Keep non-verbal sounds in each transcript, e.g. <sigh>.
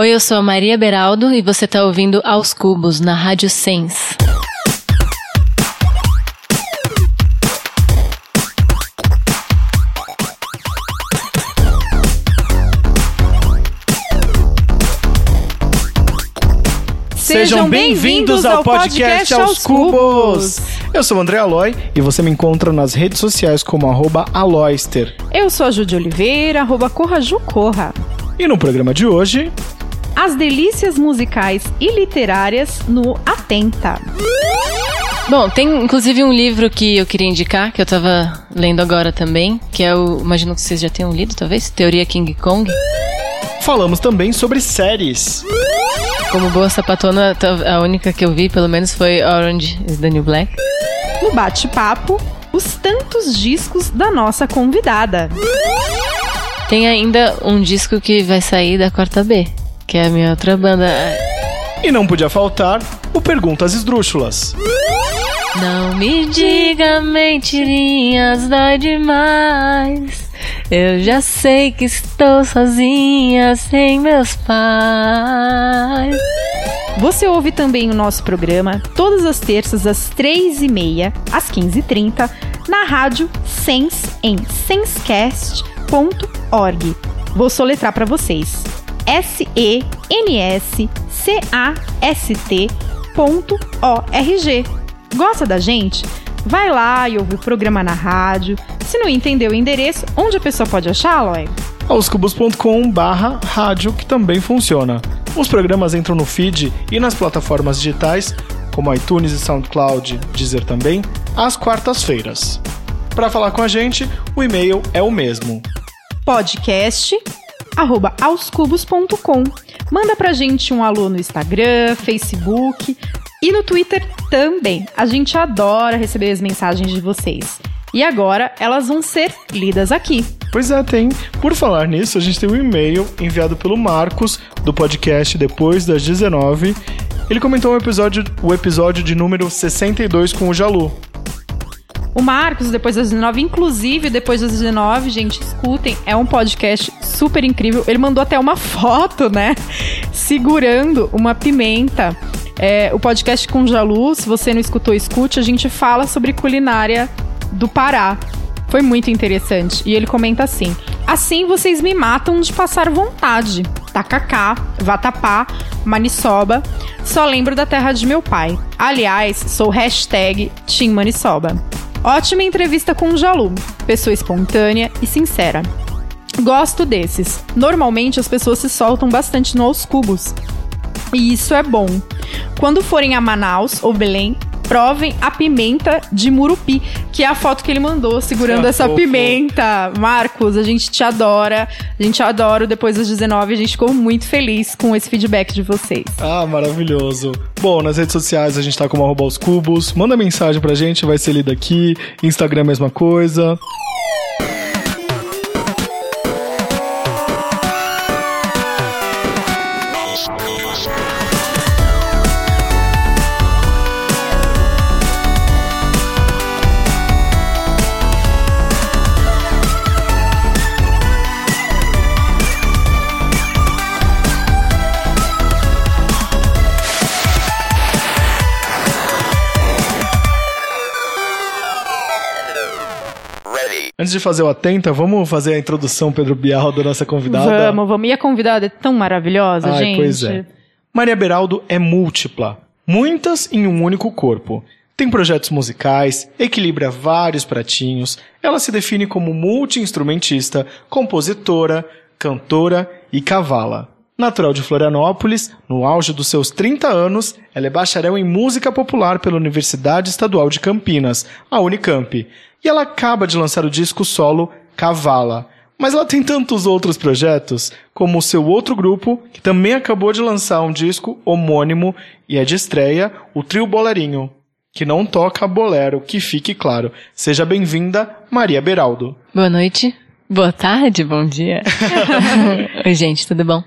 Oi, eu sou a Maria Beraldo e você está ouvindo Aos Cubos na Rádio Sens. Sejam bem-vindos ao podcast Aos Cubos. Eu sou o André Aloy e você me encontra nas redes sociais como arroba Aloyster. Eu sou a Judy Oliveira, arroba Corra Ju Corra. E no programa de hoje... As delícias musicais e literárias no Atenta. Bom, tem inclusive um livro que eu queria indicar, que eu tava lendo agora também, que é o, imagino que vocês já tenham lido, talvez, Teoria King Kong. Falamos também sobre séries. Como boa sapatona, a única que eu vi, pelo menos, foi Orange is the New Black. No bate-papo, os tantos discos da nossa convidada. Tem ainda um disco que vai sair da quarta B, que é a minha outra banda. E não podia faltar o Perguntas Esdrúxulas. Não me diga mentirinhas, dói demais. Eu já sei que estou sozinha sem meus pais. Você ouve também o nosso programa todas as terças às três e meia, às quinze e trinta, na rádio Sense em sensecast.org. Vou soletrar para vocês. S-E-N-S-C-A-S-T.org. Gosta da gente? Vai lá e ouve o programa na rádio. Se não entendeu o endereço, onde a pessoa pode achar, Aloy? aoscubos.com barra rádio, que também funciona. Os programas entram no feed e nas plataformas digitais, como iTunes e SoundCloud, dizer também, às quartas-feiras. Para falar com a gente, o e-mail é o mesmo. Podcast arroba aoscubos.com. Manda pra gente um alô no Instagram, Facebook e no Twitter também. A gente adora receber as mensagens de vocês. E agora elas vão ser lidas aqui. Pois é, tem. Por falar nisso, a gente tem um e-mail enviado pelo Marcos do podcast Depois das 19. Ele comentou o episódio, o episódio de número 62 com o Jalu. O Marcos, depois das 19, inclusive depois das 19, gente, escutem, é um podcast super incrível. Ele mandou até uma <laughs> foto, né? Segurando uma pimenta. É, o podcast com Jalu, se você não escutou, escute. A gente fala sobre culinária do Pará. Foi muito interessante. E ele comenta assim: Assim vocês me matam de passar vontade. Tacacá, Vatapá, Maniçoba. Só lembro da terra de meu pai. Aliás, sou hashtag Team. Ótima entrevista com o Jalu. Pessoa espontânea e sincera. Gosto desses. Normalmente as pessoas se soltam bastante no aos cubos. E isso é bom. Quando forem a Manaus ou Belém, provem a pimenta de Murupi, que é a foto que ele mandou segurando é essa fofo. pimenta. Marcos, a gente te adora. A gente adora depois das 19. A gente ficou muito feliz com esse feedback de vocês. Ah, maravilhoso. Bom, nas redes sociais a gente tá como arroba os cubos. Manda mensagem pra gente, vai ser lida aqui. Instagram, mesma coisa. Antes de fazer o Atenta, vamos fazer a introdução, Pedro Bial, da nossa convidada? Vamos, vamos. E a convidada é tão maravilhosa, Ai, gente. Pois é. Maria Beraldo é múltipla, muitas em um único corpo. Tem projetos musicais, equilibra vários pratinhos, ela se define como multi-instrumentista, compositora, cantora e cavala. Natural de Florianópolis, no auge dos seus 30 anos, ela é bacharel em música popular pela Universidade Estadual de Campinas, a Unicamp. E ela acaba de lançar o disco solo Cavala. Mas ela tem tantos outros projetos, como o seu outro grupo, que também acabou de lançar um disco homônimo e é de estreia, o Trio Bolerinho, que não toca bolero, que fique claro. Seja bem-vinda, Maria Beraldo. Boa noite, boa tarde, bom dia. <laughs> Oi, gente, tudo bom?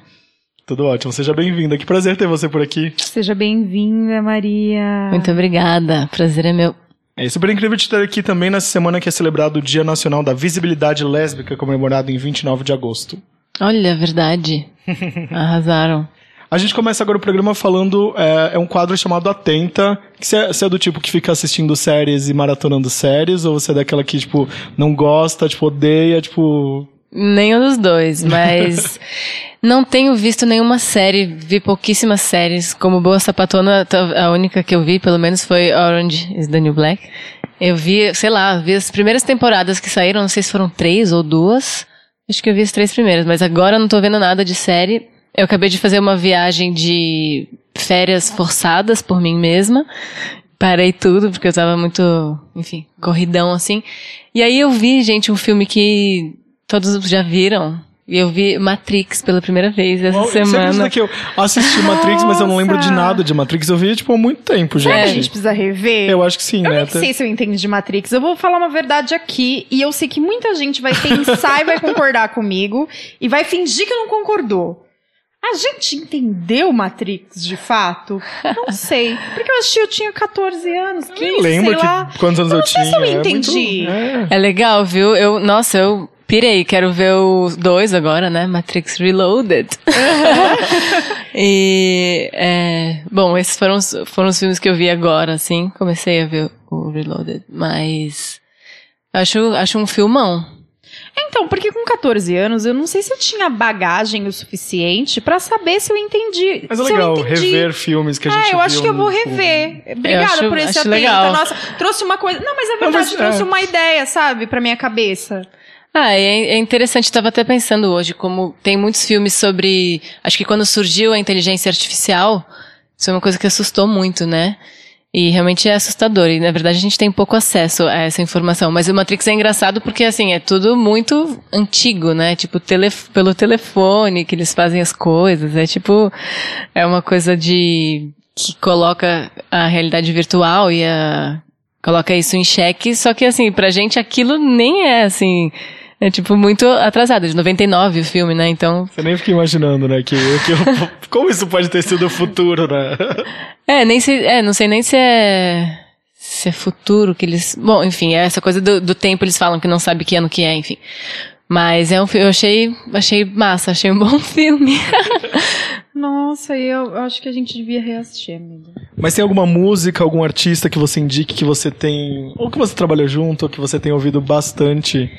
Tudo ótimo, seja bem-vinda. Que prazer ter você por aqui. Seja bem-vinda, Maria. Muito obrigada, prazer é meu. É super incrível te ter aqui também nessa semana que é celebrado o Dia Nacional da Visibilidade Lésbica, comemorado em 29 de agosto. Olha, verdade. <laughs> Arrasaram. A gente começa agora o programa falando. É, é um quadro chamado Atenta. Que você é, você é do tipo que fica assistindo séries e maratonando séries? Ou você é daquela que, tipo, não gosta, tipo, odeia, tipo. Nenhum dos dois, <laughs> mas não tenho visto nenhuma série, vi pouquíssimas séries. Como Boa Sapatona, a única que eu vi, pelo menos, foi Orange is the New Black. Eu vi, sei lá, vi as primeiras temporadas que saíram, não sei se foram três ou duas. Acho que eu vi as três primeiras, mas agora não tô vendo nada de série. Eu acabei de fazer uma viagem de férias forçadas por mim mesma. Parei tudo, porque eu tava muito, enfim, corridão assim. E aí eu vi, gente, um filme que todos já viram. E eu vi Matrix pela primeira vez essa Bom, semana. Você que eu assisti Matrix, mas eu não lembro de nada de Matrix. Eu vi, tipo, há muito tempo, Será que a gente. gente precisa rever? Eu acho que sim, Eu né? nem Até- sei se eu entendo de Matrix. Eu vou falar uma verdade aqui e eu sei que muita gente vai pensar e vai concordar comigo e vai fingir que não concordou. A gente entendeu Matrix de fato? Não sei. Porque eu assisti, eu tinha 14 anos, 15, Nem lembro sei lá. quantos anos eu, não sei tinha. se eu é muito- entendi. é. É legal, viu? Eu, nossa, eu pirei, quero ver os dois agora, né? Matrix Reloaded. <laughs> e, é, bom, esses foram, os- foram os filmes que eu vi agora, assim. Comecei a ver o Reloaded, mas acho, acho um filmão. Então, porque com 14 anos eu não sei se eu tinha bagagem o suficiente pra saber se eu entendi. Mas é se legal eu entendi. rever filmes que a gente É, eu acho que eu vou rever. Obrigada acho- por esse acho atenta. legal. Nossa, trouxe uma coisa. Não, mas é Não, verdade, mas, trouxe é. uma ideia, sabe, pra minha cabeça. Ah, é, é interessante, estava até pensando hoje, como tem muitos filmes sobre. Acho que quando surgiu a inteligência artificial, isso é uma coisa que assustou muito, né? E realmente é assustador. E na verdade a gente tem pouco acesso a essa informação. Mas o Matrix é engraçado porque, assim, é tudo muito antigo, né? Tipo, pelo telefone que eles fazem as coisas. É tipo. É uma coisa de. que coloca a realidade virtual e a. coloca isso em xeque. Só que, assim, pra gente aquilo nem é, assim. É tipo muito atrasado, de 99 o filme, né? Então. Você nem fica imaginando, né? Que, que eu- <laughs> como isso pode ter sido o futuro, né? É, nem se, é, não sei nem se é se é futuro que eles, bom, enfim, é essa coisa do, do tempo eles falam que não sabe que ano que é, enfim. Mas é um filme, eu achei, achei massa, achei um <laughs> bom filme. Nossa, eu, eu acho que a gente devia reassistir, amiga. Mas tem alguma música, algum artista que você indique que você tem. Ou que você trabalha junto, ou que você tem ouvido bastante?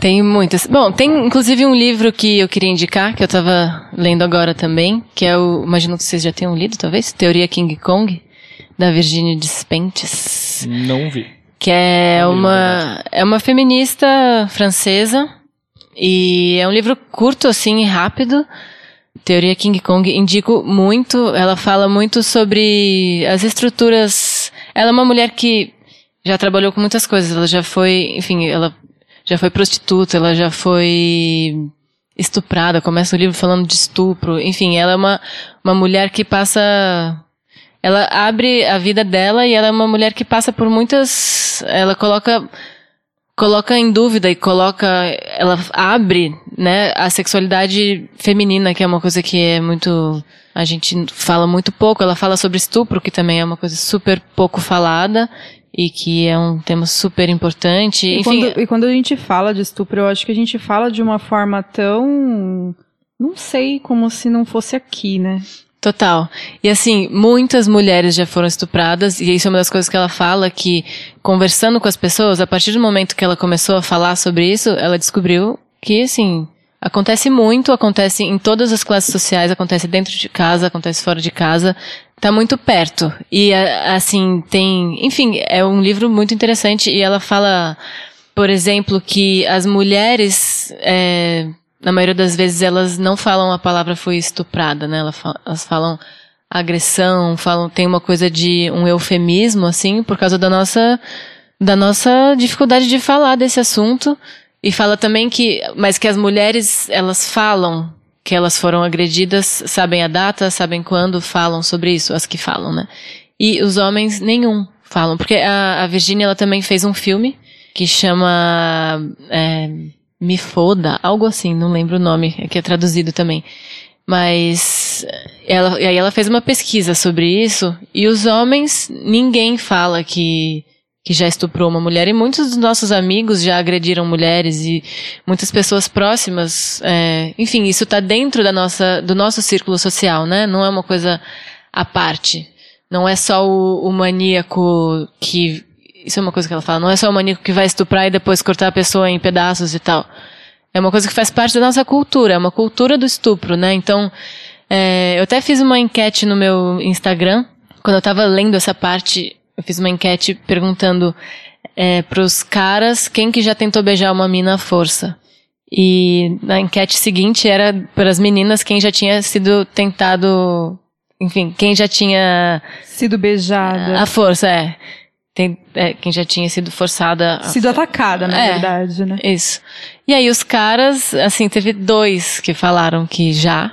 tem muitas. Bom, tem inclusive um livro que eu queria indicar, que eu tava lendo agora também, que é o, imagino que vocês já tenham lido, talvez, Teoria King Kong, da Virginia Despentes. Não vi. que é uma é uma feminista francesa e é um livro curto assim rápido. Teoria King Kong indico muito. Ela fala muito sobre as estruturas. Ela é uma mulher que já trabalhou com muitas coisas. Ela já foi enfim ela já foi prostituta ela já foi estuprada. Começa o livro falando de estupro. Enfim ela é uma uma mulher que passa ela abre a vida dela e ela é uma mulher que passa por muitas. Ela coloca coloca em dúvida e coloca ela abre né a sexualidade feminina que é uma coisa que é muito a gente fala muito pouco ela fala sobre estupro que também é uma coisa super pouco falada e que é um tema super importante E, enfim quando, e quando a gente fala de estupro, eu acho que a gente fala de uma forma tão. Não sei, como se não fosse aqui, né? Total. E assim, muitas mulheres já foram estupradas, e isso é uma das coisas que ela fala, que conversando com as pessoas, a partir do momento que ela começou a falar sobre isso, ela descobriu que, assim, acontece muito, acontece em todas as classes sociais, acontece dentro de casa, acontece fora de casa, tá muito perto. E, assim, tem, enfim, é um livro muito interessante, e ela fala, por exemplo, que as mulheres, é, na maioria das vezes elas não falam a palavra foi estuprada, né? Elas fa- Elas falam agressão, falam tem uma coisa de um eufemismo assim, por causa da nossa da nossa dificuldade de falar desse assunto e fala também que mas que as mulheres elas falam que elas foram agredidas, sabem a data, sabem quando, falam sobre isso, as que falam, né? E os homens nenhum falam, porque a, a Virginia ela também fez um filme que chama é, Me Foda, algo assim, não lembro o nome, é que é traduzido também. Mas ela, e aí ela fez uma pesquisa sobre isso e os homens, ninguém fala que, que já estuprou uma mulher e muitos dos nossos amigos já agrediram mulheres e muitas pessoas próximas, é, enfim, isso está dentro da nossa, do nosso círculo social, né? Não é uma coisa à parte. Não é só o, o maníaco que isso é uma coisa que ela fala, não é só o maníaco que vai estuprar e depois cortar a pessoa em pedaços e tal. É uma coisa que faz parte da nossa cultura, é uma cultura do estupro, né? Então, é, eu até fiz uma enquete no meu Instagram, quando eu tava lendo essa parte, eu fiz uma enquete perguntando é, pros caras quem que já tentou beijar uma mina à força. E na enquete seguinte era para as meninas quem já tinha sido tentado, enfim, quem já tinha Sido beijada. à força, é. Tem, é, quem já tinha sido forçada. a- Sido atacada, na É. verdade, né? Isso. E aí os caras, assim, teve dois que falaram que já.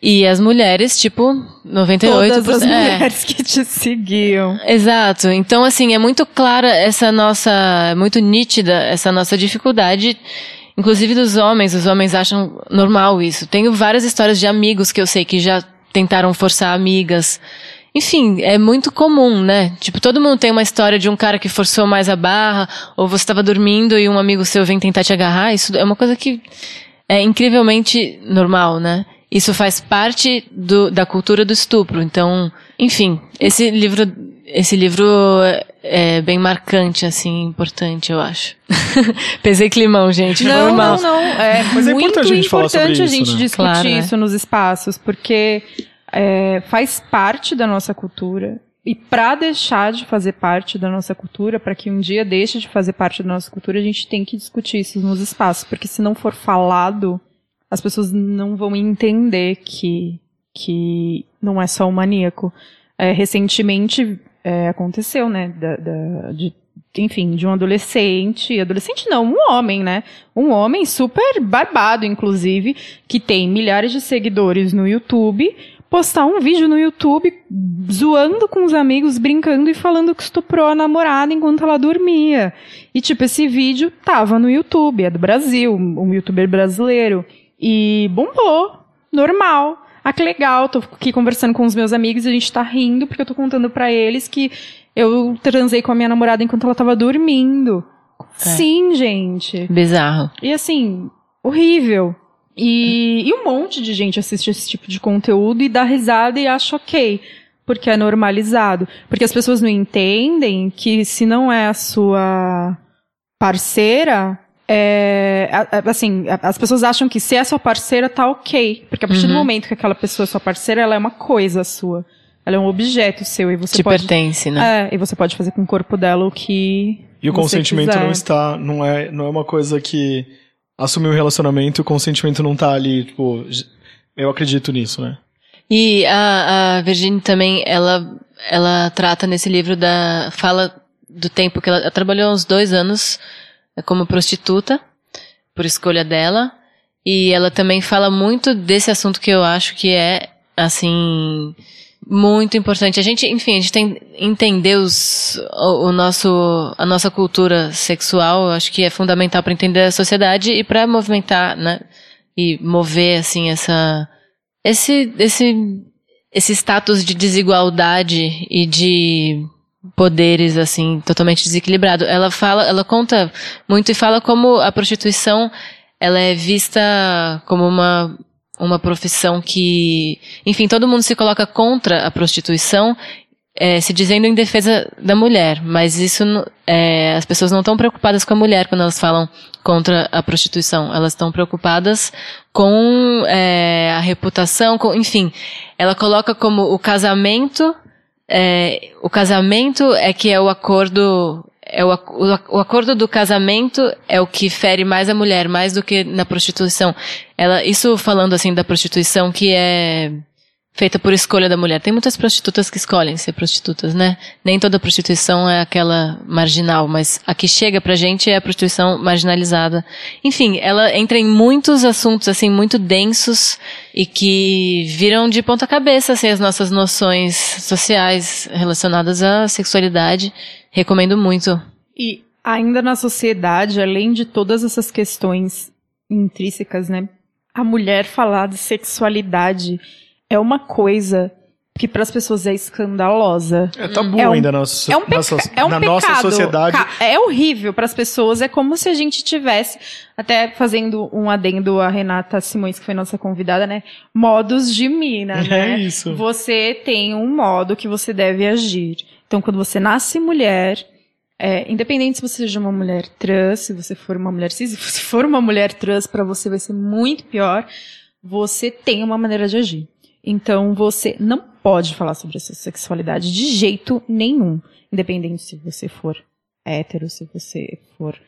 E as mulheres, tipo, 98%. Todas as é. mulheres que te seguiam. Exato. Então, assim, é muito clara essa nossa, é muito nítida essa nossa dificuldade, inclusive dos homens. Os homens acham normal isso. Tenho várias histórias de amigos que eu sei que já tentaram forçar amigas. Enfim, é muito comum, né? Tipo, todo mundo tem uma história de um cara que forçou mais a barra, ou você estava dormindo e um amigo seu vem tentar te agarrar. Isso é uma coisa que é incrivelmente normal, né? Isso faz parte do, da cultura do estupro. Então, enfim, esse livro, esse livro é bem marcante, assim, importante, eu acho. <laughs> Pesei climão, gente, Não, normal. não, não. É Mas é muito importante a gente falar sobre importante a isso, gente né? discutir Claro, né? isso nos espaços, porque é, faz parte da nossa cultura. E para deixar de fazer parte da nossa cultura, para que um dia deixe de fazer parte da nossa cultura, a gente tem que discutir isso nos espaços, porque se não for falado, as pessoas não vão entender que, que não é só o maníaco. É, recentemente é, aconteceu, né, da, da- de, enfim, de um adolescente, adolescente não, um homem, né, um homem super barbado, inclusive, que tem milhares de seguidores no YouTube, postar um vídeo no YouTube zoando com os amigos, brincando e falando que estuprou a namorada enquanto ela dormia. E, tipo, esse vídeo tava no YouTube, é do Brasil, um youtuber brasileiro. E bombou, normal. Ah, que legal, tô aqui conversando com os meus amigos e a gente tá rindo porque eu tô contando pra eles que eu transei com a minha namorada enquanto ela tava dormindo. Sim, gente. Bizarro. E assim, horrível. E, e um monte de gente assiste esse tipo de conteúdo e dá risada e acha ok. Porque é normalizado. Porque as pessoas não entendem que se não é a sua parceira, é, assim, as pessoas acham que se é sua parceira, tá ok. Porque a partir do Uhum. momento que aquela pessoa é sua parceira, ela é uma coisa sua. Ela é um objeto seu e você Te pode. pertence, né? É, e você pode fazer com o corpo dela o que. E o você consentimento quiser. não está, não é, não é uma coisa que assumir um relacionamento o consentimento não tá ali, tipo, eu acredito nisso, né? E a, a Virginie também, ela, ela trata nesse livro da. fala do tempo que ela, ela trabalhou uns dois anos eh, como prostituta, por escolha dela. E ela também fala muito desse assunto que eu acho que é, assim, muito importante. A gente, enfim, a gente tem entender os, o, o nosso, a nossa cultura sexual, acho que é fundamental para entender a sociedade e para movimentar, né? E mover, assim, essa, esse, esse, esse status de desigualdade e de poderes assim totalmente desequilibrado. Ela fala, ela conta muito e fala como a prostituição ela é vista como uma uma profissão que, enfim, todo mundo se coloca contra a prostituição, eh, se dizendo em defesa da mulher, mas isso eh, as pessoas não estão preocupadas com a mulher quando elas falam contra a prostituição, elas estão preocupadas com eh, a reputação, com, enfim, ela coloca como o casamento é, o casamento é que é o acordo é o, o, o acordo do casamento é o que fere mais a mulher mais do que na prostituição. Ela isso falando assim da prostituição que é feita por escolha da mulher. Tem muitas prostitutas que escolhem ser prostitutas né? Nem toda prostituição é aquela marginal mas a que chega pra gente é a prostituição marginalizada. Enfim ela entra em muitos assuntos assim muito densos e que viram de ponta cabeça assim, as nossas noções sociais relacionadas à sexualidade. Recomendo muito. E ainda na sociedade, além de todas essas questões intrínsecas, né? A mulher falar de sexualidade é uma coisa que para as pessoas é escandalosa. É tabu É um- ainda na, so- É um, na, peca so- é um na pecado. nossa sociedade. É horrível para as pessoas. É como se a gente tivesse, até fazendo um adendo a Renata Simões, que foi nossa convidada, né? Modos de mina, <laughs> É né? isso. Você tem um modo que você deve agir. Então, quando você nasce mulher, é, independente se você seja uma mulher trans, se você for uma mulher cis, <laughs> se for uma mulher trans, para você vai ser muito pior. Você tem uma maneira de agir. Então, você não pode falar sobre a sua sexualidade de jeito nenhum. Independente se você for hétero, se você for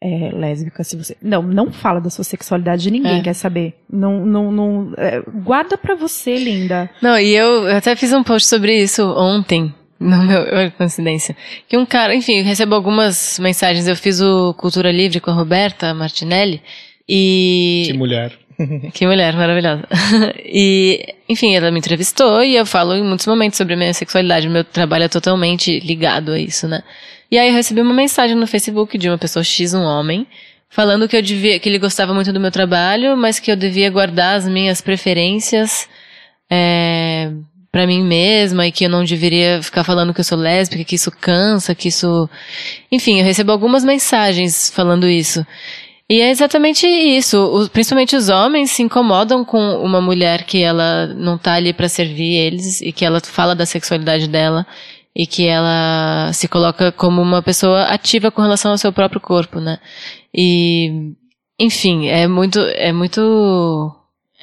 é, lésbica, se você. Não, não fala da sua sexualidade, ninguém É. quer saber. Não, não, não. é, guarda pra você, linda. Não, e eu até fiz um post sobre isso ontem. No meu, <laughs> olha que coincidência. Que um cara, enfim, eu recebo algumas mensagens. Eu fiz o Cultura Livre com a Roberta Martinelli. E. Que mulher. <laughs> Que mulher maravilhosa. <laughs> e, enfim, ela me entrevistou e eu falo em muitos momentos sobre a minha sexualidade. Meu trabalho é totalmente ligado a isso, né? E aí eu recebi uma mensagem no Facebook de uma pessoa X, um homem, falando que eu devia, que ele gostava muito do meu trabalho, mas que eu devia guardar as minhas preferências é, para mim mesma e que eu não deveria ficar falando que eu sou lésbica, que isso cansa, que isso. Enfim, eu recebo algumas mensagens falando isso. E é exatamente isso. Principalmente os homens se incomodam com uma mulher que ela não tá ali pra servir eles e que ela fala da sexualidade dela e que ela se coloca como uma pessoa ativa com relação ao seu próprio corpo, né? E enfim, é muito é muito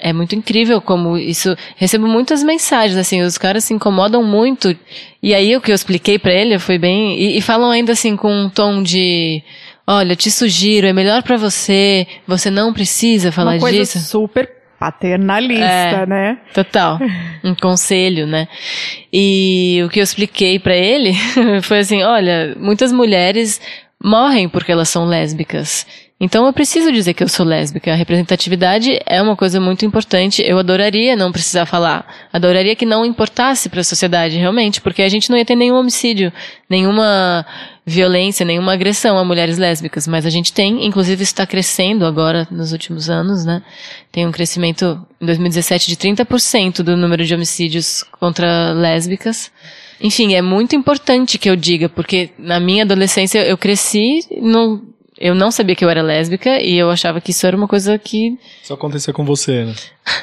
é muito incrível como isso. Recebo muitas mensagens, assim, os caras se incomodam muito. E aí o que eu expliquei pra ele foi bem. E, e falam ainda assim com um tom de. Olha, te sugiro, é melhor pra você, você não precisa falar Uma coisa disso. super paternalista, É. né? Total. <laughs> Um conselho, né? E o que eu expliquei pra ele <laughs> foi assim: olha, muitas mulheres morrem porque elas são lésbicas. Então eu preciso dizer que eu sou lésbica. A representatividade é uma coisa muito importante. Eu adoraria não precisar falar. Adoraria que não importasse para a sociedade realmente, porque a gente não ia ter nenhum homicídio, nenhuma violência, nenhuma agressão a mulheres lésbicas, mas a gente tem, inclusive está crescendo agora nos últimos anos, né? Tem um crescimento em 2017 de 30% do número de homicídios contra lésbicas. Enfim, é muito importante que eu diga, porque na minha adolescência eu cresci, não, eu não sabia que eu era lésbica e eu achava que isso era uma coisa que. Isso aconteceu com você, né?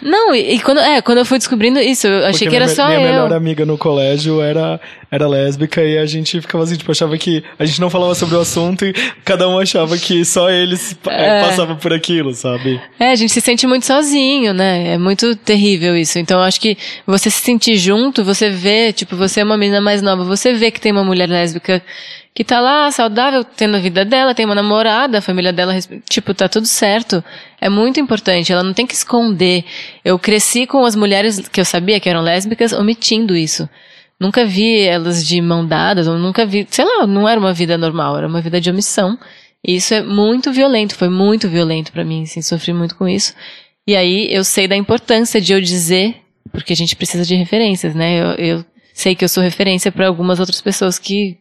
Não, e, e quando, é, quando eu fui descobrindo isso, eu achei Porque que era minha, só minha eu. melhor amiga no colégio era, era lésbica e a gente ficava assim, tipo, achava que a gente não falava sobre o assunto e cada um achava que só eles é, É. passavam por aquilo, sabe? É, a gente se sente muito sozinho, né? É muito terrível isso. Então, eu acho que você se sentir junto, você vê, tipo, você é uma menina mais nova, você vê que tem uma mulher lésbica que tá lá, saudável, tendo a vida dela, tem uma namorada, a família dela, tipo, tá tudo certo. É muito importante, ela não tem que esconder. Eu cresci com as mulheres que eu sabia que eram lésbicas omitindo isso. Nunca vi elas de mão dadas, ou nunca vi, sei lá, não era uma vida normal, era uma vida de omissão. E isso é muito violento, foi muito violento pra mim, assim, sofri muito com isso. E aí eu sei da importância de eu dizer, porque a gente precisa de referências, né? Eu, eu sei que eu sou referência para algumas outras pessoas que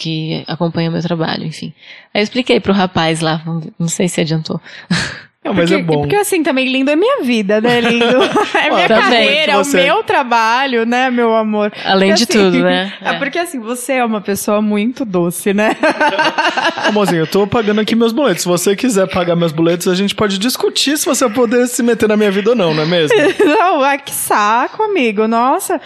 que acompanham meu trabalho, enfim. Aí eu expliquei pro rapaz lá, não sei se adiantou. <laughs> Não, mas porque, é bom. Porque assim, também lindo é minha vida, né, <laughs> lindo? é minha Também. carreira, é o meu trabalho, né, meu amor? Além de Porque, assim, tudo, né? <laughs> É porque assim, você é uma pessoa muito doce, né? Amorzinho, eu tô pagando aqui meus boletos. Se você quiser pagar meus boletos, a gente pode discutir se você vai poder se meter na minha vida ou não, não é mesmo? Não, ah, que saco, amigo. Nossa,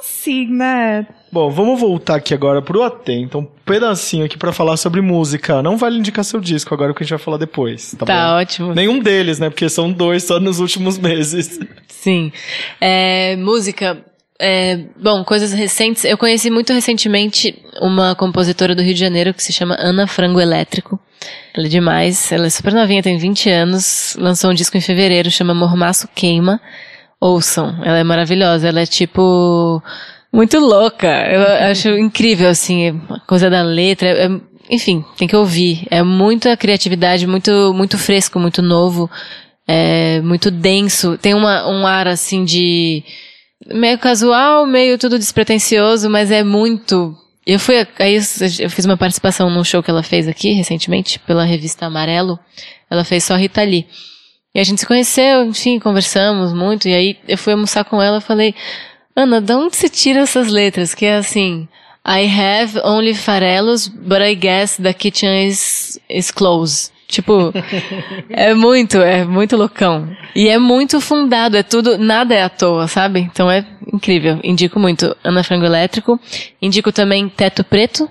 assim, né? Bom, vamos voltar aqui agora pro Atento, um pedacinho aqui pra falar sobre música. Não vale indicar seu disco agora, que a gente vai falar depois, tá, Tá bom? ótimo. Nenhum deles, né? Porque são dois só nos últimos <laughs> meses. Sim. É, música. é, bom, coisas recentes. Eu conheci muito recentemente uma compositora do Rio de Janeiro que se chama Ana Frango Elétrico. Ela é demais. Ela é super novinha, tem 20 anos. Lançou um disco em fevereiro, chama Mormaço Queima. Ouçam. Ela é maravilhosa. Ela é tipo. Muito louca. Eu acho incrível, assim, a coisa da letra. é- enfim, tem que ouvir. É muita criatividade, muito, muito fresco, muito novo. É muito denso. Tem uma, um ar assim de meio casual, meio tudo despretensioso, mas é muito. Eu fui aí eu fiz uma participação num show que ela fez aqui recentemente pela revista Amarelo. Ela fez só Rita Lee. E a gente se conheceu, enfim, conversamos muito. E aí eu fui almoçar com ela, e falei: Ana, de onde você tira essas letras? Que é assim. I have only farelos, but I guess the kitchen is, is closed. Tipo, <laughs> é muito, é muito loucão. E é muito fundado, é tudo, nada é à toa, sabe? Então é incrível. Indico muito Ana Frango Elétrico. Indico também Teto Preto.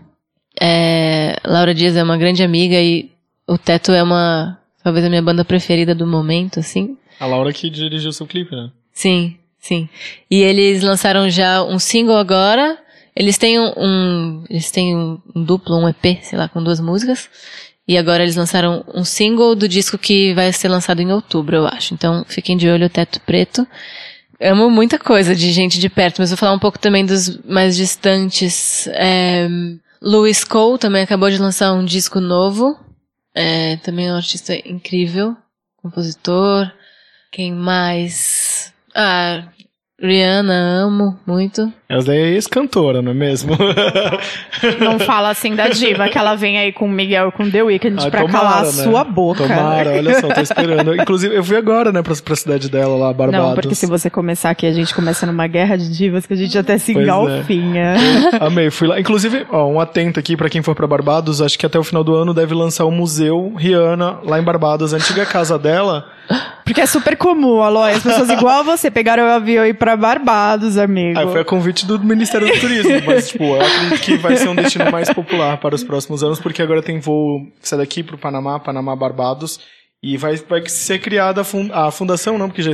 É, Laura Dias é uma grande amiga e o Teto é uma, talvez a minha banda preferida do momento, assim. A Laura que dirigiu seu clipe, né? Sim, sim. E eles lançaram já um single agora. Eles têm um, um eles têm um, um duplo, um EP, sei lá, com duas músicas. E agora eles lançaram um single do disco que vai ser lançado em outubro, eu acho. Então fiquem de olho, Teto Preto. Amo muita coisa de gente de perto, mas vou falar um pouco também dos mais distantes. É, Louis Cole também acabou de lançar um disco novo. É, também é um artista incrível, compositor. Quem mais? Ah, Rihanna, amo muito. Ela daí é ex-cantora, não é mesmo? <laughs> Não fala assim da diva, que ela vem aí com o Miguel com The Weeknd Ah, pra tomara, calar a né? sua boca. Tomara, olha só, tô esperando. Inclusive, eu fui agora, né, pra, pra cidade dela lá, Barbados. Não, porque se você começar aqui, a gente começa numa guerra de divas que a gente até se Pois é. engalfinha. Amei, fui lá. Inclusive, ó, um atento aqui pra quem for pra Barbados, acho que até o final do ano deve lançar o Museu Rihanna lá em Barbados. A antiga casa dela. Porque é super comum, Aloy. As pessoas igual você pegaram o avião e ir pra Barbados, amigo. Aí foi a convite do Ministério do Turismo, mas, <laughs> tipo, eu acredito que vai ser um destino mais popular para os próximos anos, porque agora tem voo que sai daqui pro Panamá, Panamá Barbados, e vai, vai ser criada a, fun- a fundação, não, porque já,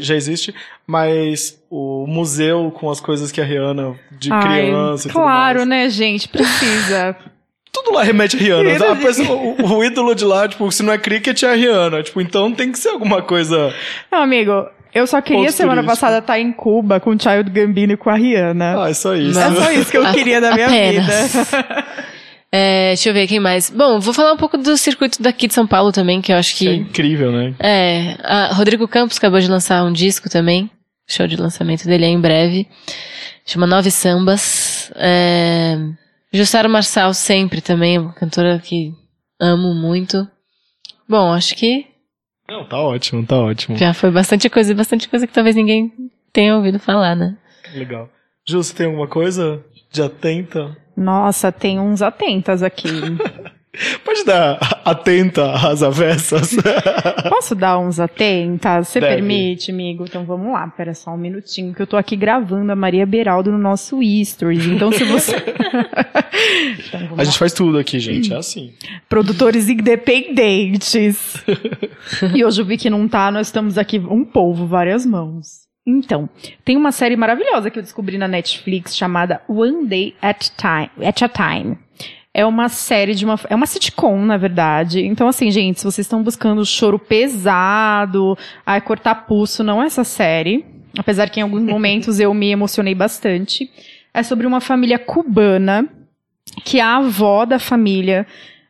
já existe, mas o museu com as coisas que a Rihanna, de Ai, criança e Claro, né, gente? Precisa. <laughs> Tudo lá remete a Rihanna. Pessoa- o, o ídolo de lá, tipo, se não é cricket, é a Rihanna. Tipo, então tem que ser alguma coisa... Não, amigo, eu só queria Ponto semana turístico. passada estar em Cuba com o Child Gambino e com a Rihanna. Ah, é só isso. é só isso que eu <laughs> queria da minha apenas. vida. <laughs> É, deixa eu ver quem mais. Bom, vou falar um pouco do circuito daqui de São Paulo também, que eu acho É que. incrível, né? É, a Rodrigo Campos acabou de lançar um disco também. O show de lançamento dele é em breve. Chama Nove Sambas. É, Jussara Marçal sempre também, uma cantora que amo muito. Bom, acho que Não, tá ótimo, tá ótimo. já foi bastante coisa, bastante coisa que talvez ninguém tenha ouvido falar, né? Legal. Ju, você tem alguma coisa de atenta? Nossa, tem uns atentas aqui. <laughs> Pode dar atenta às avessas? <laughs> Posso dar uns atentas? Você Deve. permite, amigo? Então vamos lá, pera só um minutinho, que eu tô aqui gravando a Maria Beraldo no nosso Stories. Então se você. <laughs> então, A gente faz tudo aqui, gente, é assim. produtores independentes. e hoje eu vi que não tá, nós estamos aqui um povo, várias mãos. Então, tem uma série maravilhosa que eu descobri na Netflix chamada One Day at, Time, at a Time. É uma série de uma. É uma sitcom, na verdade. Então, assim, gente, se vocês estão buscando choro pesado, ai, cortar pulso, não é essa série. Apesar que em alguns <laughs> momentos eu me emocionei bastante. É sobre uma família cubana que a avó da família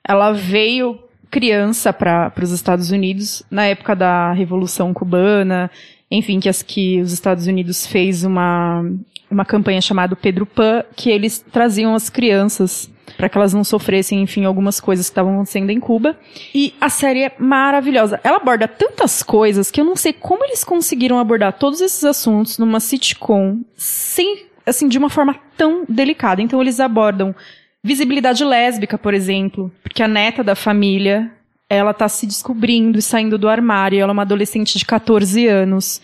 ela veio criança para os Estados Unidos na época da Revolução Cubana, enfim, que, as, que os Estados Unidos fez uma, uma campanha chamada Pedro Pan, que eles traziam as crianças para que elas não sofressem, enfim, algumas coisas que estavam acontecendo em Cuba. E a série é maravilhosa. Ela aborda tantas coisas que eu não sei como eles conseguiram abordar todos esses assuntos numa sitcom sem, assim, de uma forma tão delicada. Então eles abordam visibilidade lésbica, por exemplo, porque a neta da família, ela tá se descobrindo e saindo do armário, ela é uma adolescente de 14 anos.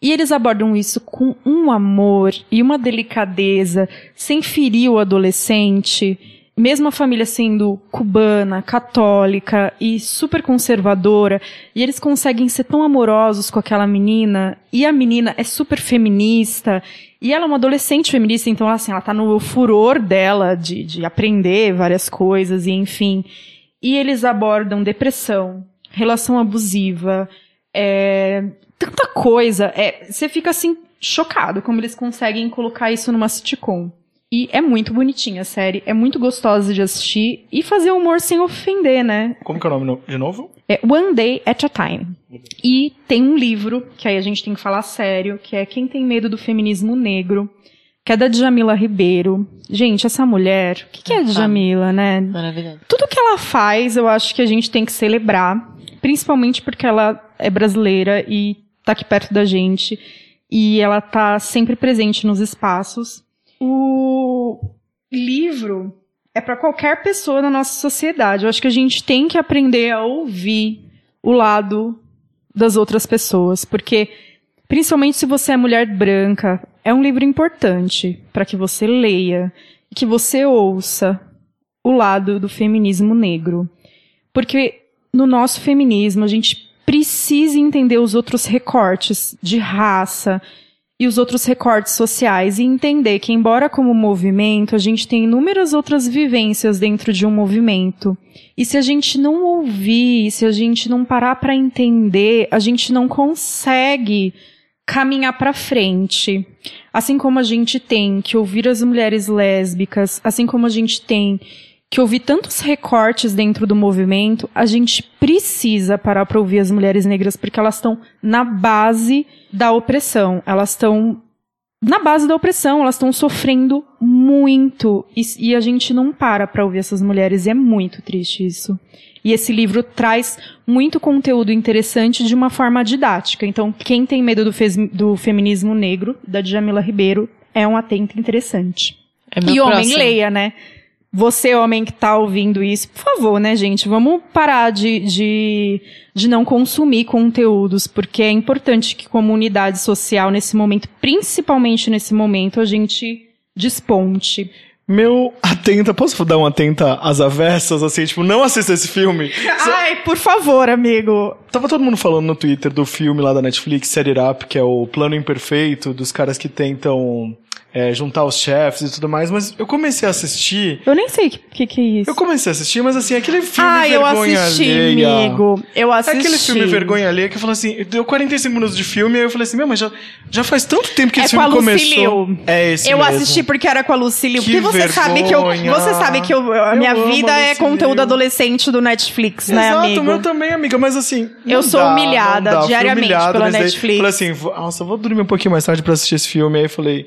E eles abordam isso com um amor e uma delicadeza, sem ferir o adolescente, mesmo a família sendo cubana, católica e super conservadora, e eles conseguem ser tão amorosos com aquela menina, e a menina é super feminista, e ela é uma adolescente feminista, então assim, ela tá no furor dela de, de aprender várias coisas, e enfim. E eles abordam depressão, relação abusiva, é, tanta coisa. É, você fica assim, chocado como eles conseguem colocar isso numa sitcom. E é muito bonitinha a série, é muito gostosa de assistir e fazer humor sem ofender, né? Como que é o nome no- de novo? É One Day at a Time. E tem um livro, que aí a gente tem que falar sério, que é Quem Tem Medo do Feminismo Negro, que é da Djamila Ribeiro. Gente, essa mulher, o que, que é a Djamila, né? Maravilhoso. Tudo que ela faz, eu acho que a gente tem que celebrar, principalmente porque ela é brasileira e tá aqui perto da gente. e ela tá sempre presente nos espaços. O livro é para qualquer pessoa na nossa sociedade. Eu acho que a gente tem que aprender a ouvir o lado das outras pessoas, porque principalmente se você é mulher branca, é um livro importante para que você leia e que você ouça o lado do feminismo negro. Porque no nosso feminismo a gente precisa entender os outros recortes de raça, e os outros recortes sociais e entender que, embora como movimento, a gente tem inúmeras outras vivências dentro de um movimento. E se a gente não ouvir, se a gente não parar para entender, a gente não consegue caminhar para frente. Assim como a gente tem que ouvir as mulheres lésbicas, assim como a gente tem que ouvir tantos recortes dentro do movimento, a gente precisa parar para ouvir as mulheres negras porque elas estão na base da opressão. Elas estão na base da opressão, elas estão sofrendo muito e, e, a gente não para para ouvir essas mulheres e é muito triste isso. E esse livro traz muito conteúdo interessante de uma forma didática. Então, quem tem medo do, do feminismo negro, da Djamila Ribeiro, é um atento interessante. É e homem próximo. leia, né? Você, homem que tá ouvindo isso, por favor, né, gente? Vamos parar de, de, de não consumir conteúdos, porque é importante que comunidade social, nesse momento, principalmente nesse momento, a gente desponte. Meu atenta, posso dar um atenta às avessas, assim, tipo, não assista esse filme? <laughs> Ai, por favor, amigo. Tava todo mundo falando no Twitter do filme lá da Netflix, Set It Up, que é o plano imperfeito dos caras que tentam é, juntar os chefes e tudo mais, mas eu comecei a assistir. Eu nem sei o que, que, que é isso. Eu comecei a assistir, mas assim, aquele filme ah, eu vergonha assisti, alheia. amigo. Eu assisti. aquele filme vergonha alheia que eu falei assim, deu 45 minutos de filme, aí eu falei assim, meu, mas já, já faz tanto tempo que É esse filme começou. É esse Eu mesmo. assisti porque era com a Lucille. Que Porque você sabe que eu. vergonha. Você sabe que eu, a Eu minha amo vida é conteúdo adolescente do Netflix, né, Exato, amigo? o meu também, amiga, mas assim. Eu sou dá, humilhada dá. Diariamente humilhado pela daí. Netflix. Falei assim, nossa, vou dormir um pouquinho mais tarde pra assistir esse filme. Aí eu falei,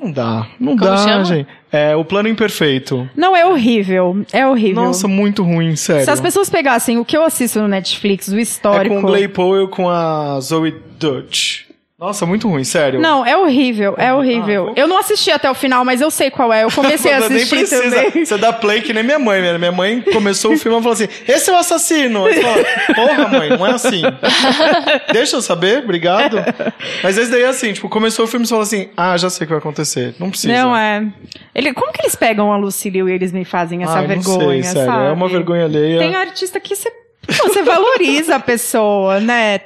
não dá, não Como dá, chama? gente. É, O Plano Imperfeito. Não, é horrível. É horrível. Nossa, muito ruim, sério. Se as pessoas pegassem o que eu assisto no Netflix, o É histórico. com o Glay Powell com a Zoe Dutch. Nossa, muito ruim, sério. Não, é horrível, é horrível. vou- eu não assisti até o final, mas eu sei qual é. Eu comecei a Você nem assistir precisa. também. Você dá play que nem minha mãe? Minha mãe começou o filme e falou assim: esse é o assassino. Você fala, porra, mãe, não é assim. <laughs> Deixa eu saber, obrigado. Mas esse daí é assim, tipo, começou o filme e você falou assim: ah, já sei o que vai acontecer. Não precisa. Não é. Ele, como que eles pegam a Lucille e eles me fazem essa não vergonha, sei, sério. sabe? É uma vergonha alheia. Tem artista que você, você valoriza a pessoa, né?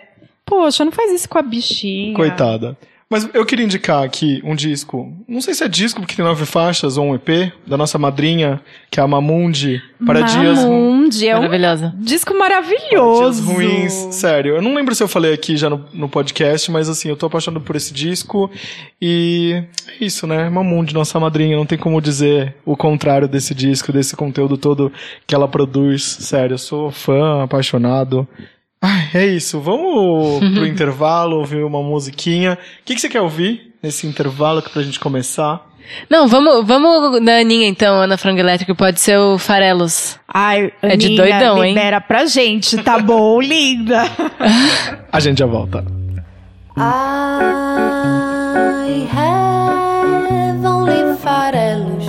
Poxa, não faz isso com a bichinha. Coitada. Mas eu queria indicar aqui um disco. Não sei se é disco, porque tem nove faixas, ou um EP, da nossa madrinha, que é a Mamundi, para dias Mamundi, é um Maravilhosa. disco Dias maravilhoso. ruins, sério. Eu não lembro se eu falei aqui já no, no podcast, mas assim, eu tô apaixonado por esse disco. E é isso, né? Mamundi, nossa madrinha, não tem como dizer o contrário desse disco, desse conteúdo todo que ela produz. Sério, eu sou fã, apaixonado. Ai, é isso. Vamos <laughs> pro intervalo, ouvir uma musiquinha. O que, que você quer ouvir nesse intervalo aqui pra gente começar? Não, vamos, vamos na Aninha então, Ana Frango Elétrico, pode ser o Farelos. Ai, É de Aninha, doidão, hein? libera pra gente, tá bom, <laughs> linda? A gente já volta. I have only farelos,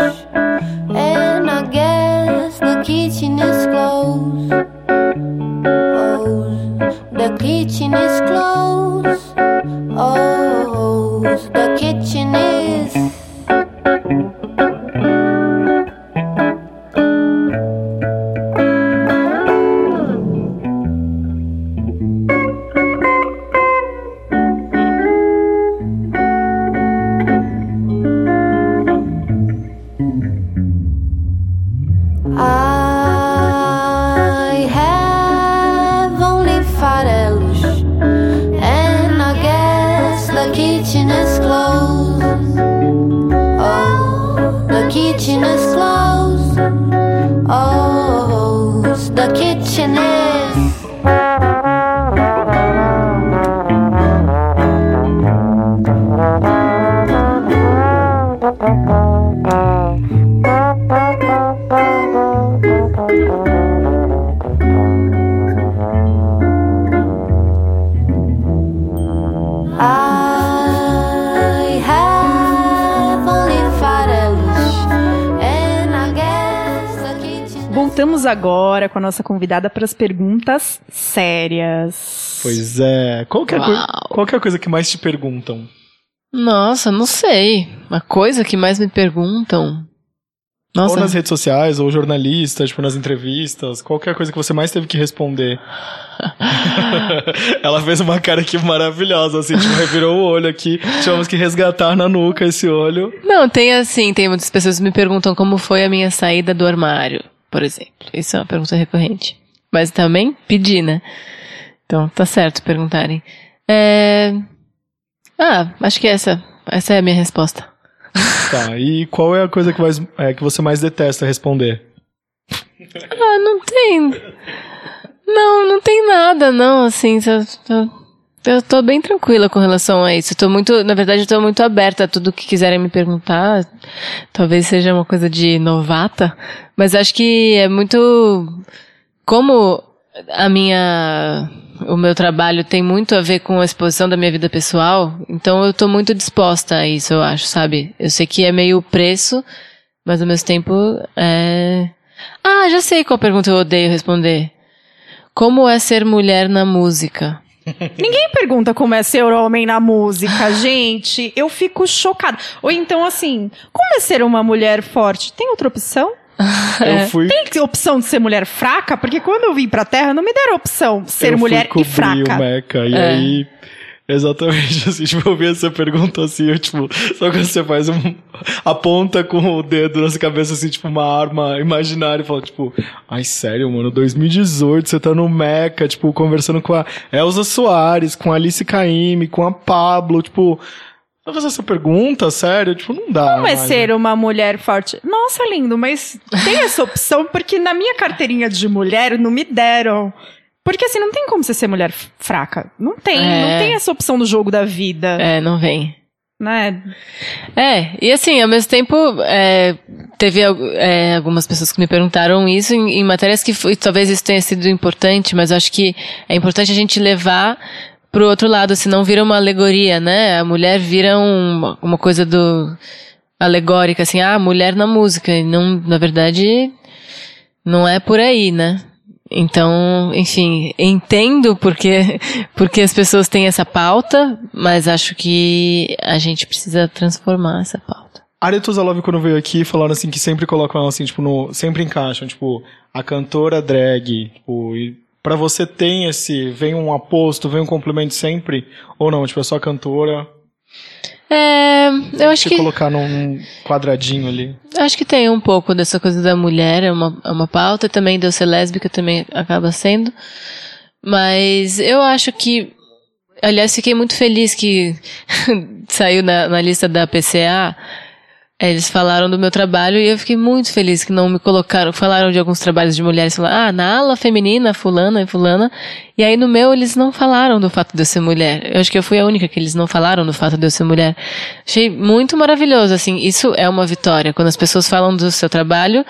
and I guess the kitchen is closed. Oh, the kitchen is closed. Oh, agora com a nossa convidada para as perguntas sérias. Pois é. Qual que é, a qual que é a coisa que mais te perguntam? Nossa, não sei. Uma coisa que mais me perguntam. Ou Nossa, nas redes sociais, ou jornalista, tipo, nas entrevistas. Qualquer coisa que você mais teve que responder. <laughs> Ela fez uma cara aqui maravilhosa, assim, tipo, revirou o olho aqui. Tivemos que resgatar na nuca esse olho. Não, tem assim, tem muitas pessoas que me perguntam como foi a minha saída do armário, por exemplo. Isso é uma pergunta recorrente. Mas também pedi, né? Então, tá certo perguntarem. É... Ah, acho que essa, essa é a minha resposta. <laughs> Tá, e qual é a coisa que, mais, é, que você mais detesta responder? Ah, não tem. Não, não tem nada, não, assim. só- só- Eu tô bem tranquila com relação a isso. Eu tô muito, na verdade, eu tô muito aberta a tudo que quiserem me perguntar. Talvez seja uma coisa de novata, mas acho que é muito como a minha o meu trabalho tem muito a ver com a exposição da minha vida pessoal, então eu tô muito disposta a isso, eu acho, sabe? Eu sei que é meio preço, mas ao mesmo tempo é Ah, já sei qual pergunta eu odeio responder. Como é ser mulher na música? <laughs> Ninguém pergunta como é ser homem na música, <laughs> gente. Eu fico chocada. Ou então, assim, como é ser uma mulher forte? Tem outra opção? <laughs> Eu fui, Tem opção de ser mulher fraca? Porque quando eu vim pra Terra, não me deram opção de ser eu fui mulher e cobrir fraca. o Meca, e É. aí... Exatamente, <laughs> assim, tipo, eu vi essa pergunta assim, eu, tipo, só quando você faz um. aponta com o dedo na sua cabeça, assim, tipo, uma arma imaginária e fala, tipo, ai, sério, mano, 2018, você tá no Meca, tipo, conversando com a Elza Soares, com a Alice Caymmi, com a Pablo, tipo, vai fazer essa pergunta, sério? Tipo, não dá. Como é mais, ser né? uma mulher forte? Nossa, lindo, mas tem essa opção porque na minha carteirinha de mulher não me deram. Porque assim, não tem como você ser mulher fraca. Não tem, É. não tem essa opção no jogo da vida, É, não vem. né? É, e assim, ao mesmo tempo, é, teve é, algumas pessoas que me perguntaram isso em, em matérias que foi, talvez isso tenha sido importante, mas eu acho que é importante a gente levar pro outro lado, senão vira uma alegoria, né? A mulher vira um- uma coisa do alegórica, assim, ah, mulher na música, e não, na verdade, não é por aí, né? Então, enfim, entendo porque, porque as pessoas têm essa pauta, mas acho que a gente precisa transformar essa pauta. Aretusa Love, quando veio aqui, falaram assim que sempre colocam ela assim, tipo, no, sempre encaixam, tipo, a cantora drag, tipo, e pra você tem esse, vem um aposto, vem um complemento sempre, ou não, tipo, é só cantora, É, eu acho que, colocar num quadradinho ali. acho que tem um pouco dessa coisa da mulher, é uma, é uma pauta, também de eu ser lésbica também acaba sendo, mas eu acho que, aliás, fiquei muito feliz que <laughs> saiu na, na lista da PCA, Eles falaram do meu trabalho e eu fiquei muito feliz que não me colocaram. Falaram de alguns trabalhos de mulheres, falaram, ah, na ala feminina, fulana e fulana. E aí no meu eles não falaram do fato de eu ser mulher. Eu acho que eu fui a única que eles não falaram do fato de eu ser mulher. Achei muito maravilhoso, assim. Isso é uma vitória. Quando as pessoas falam do seu trabalho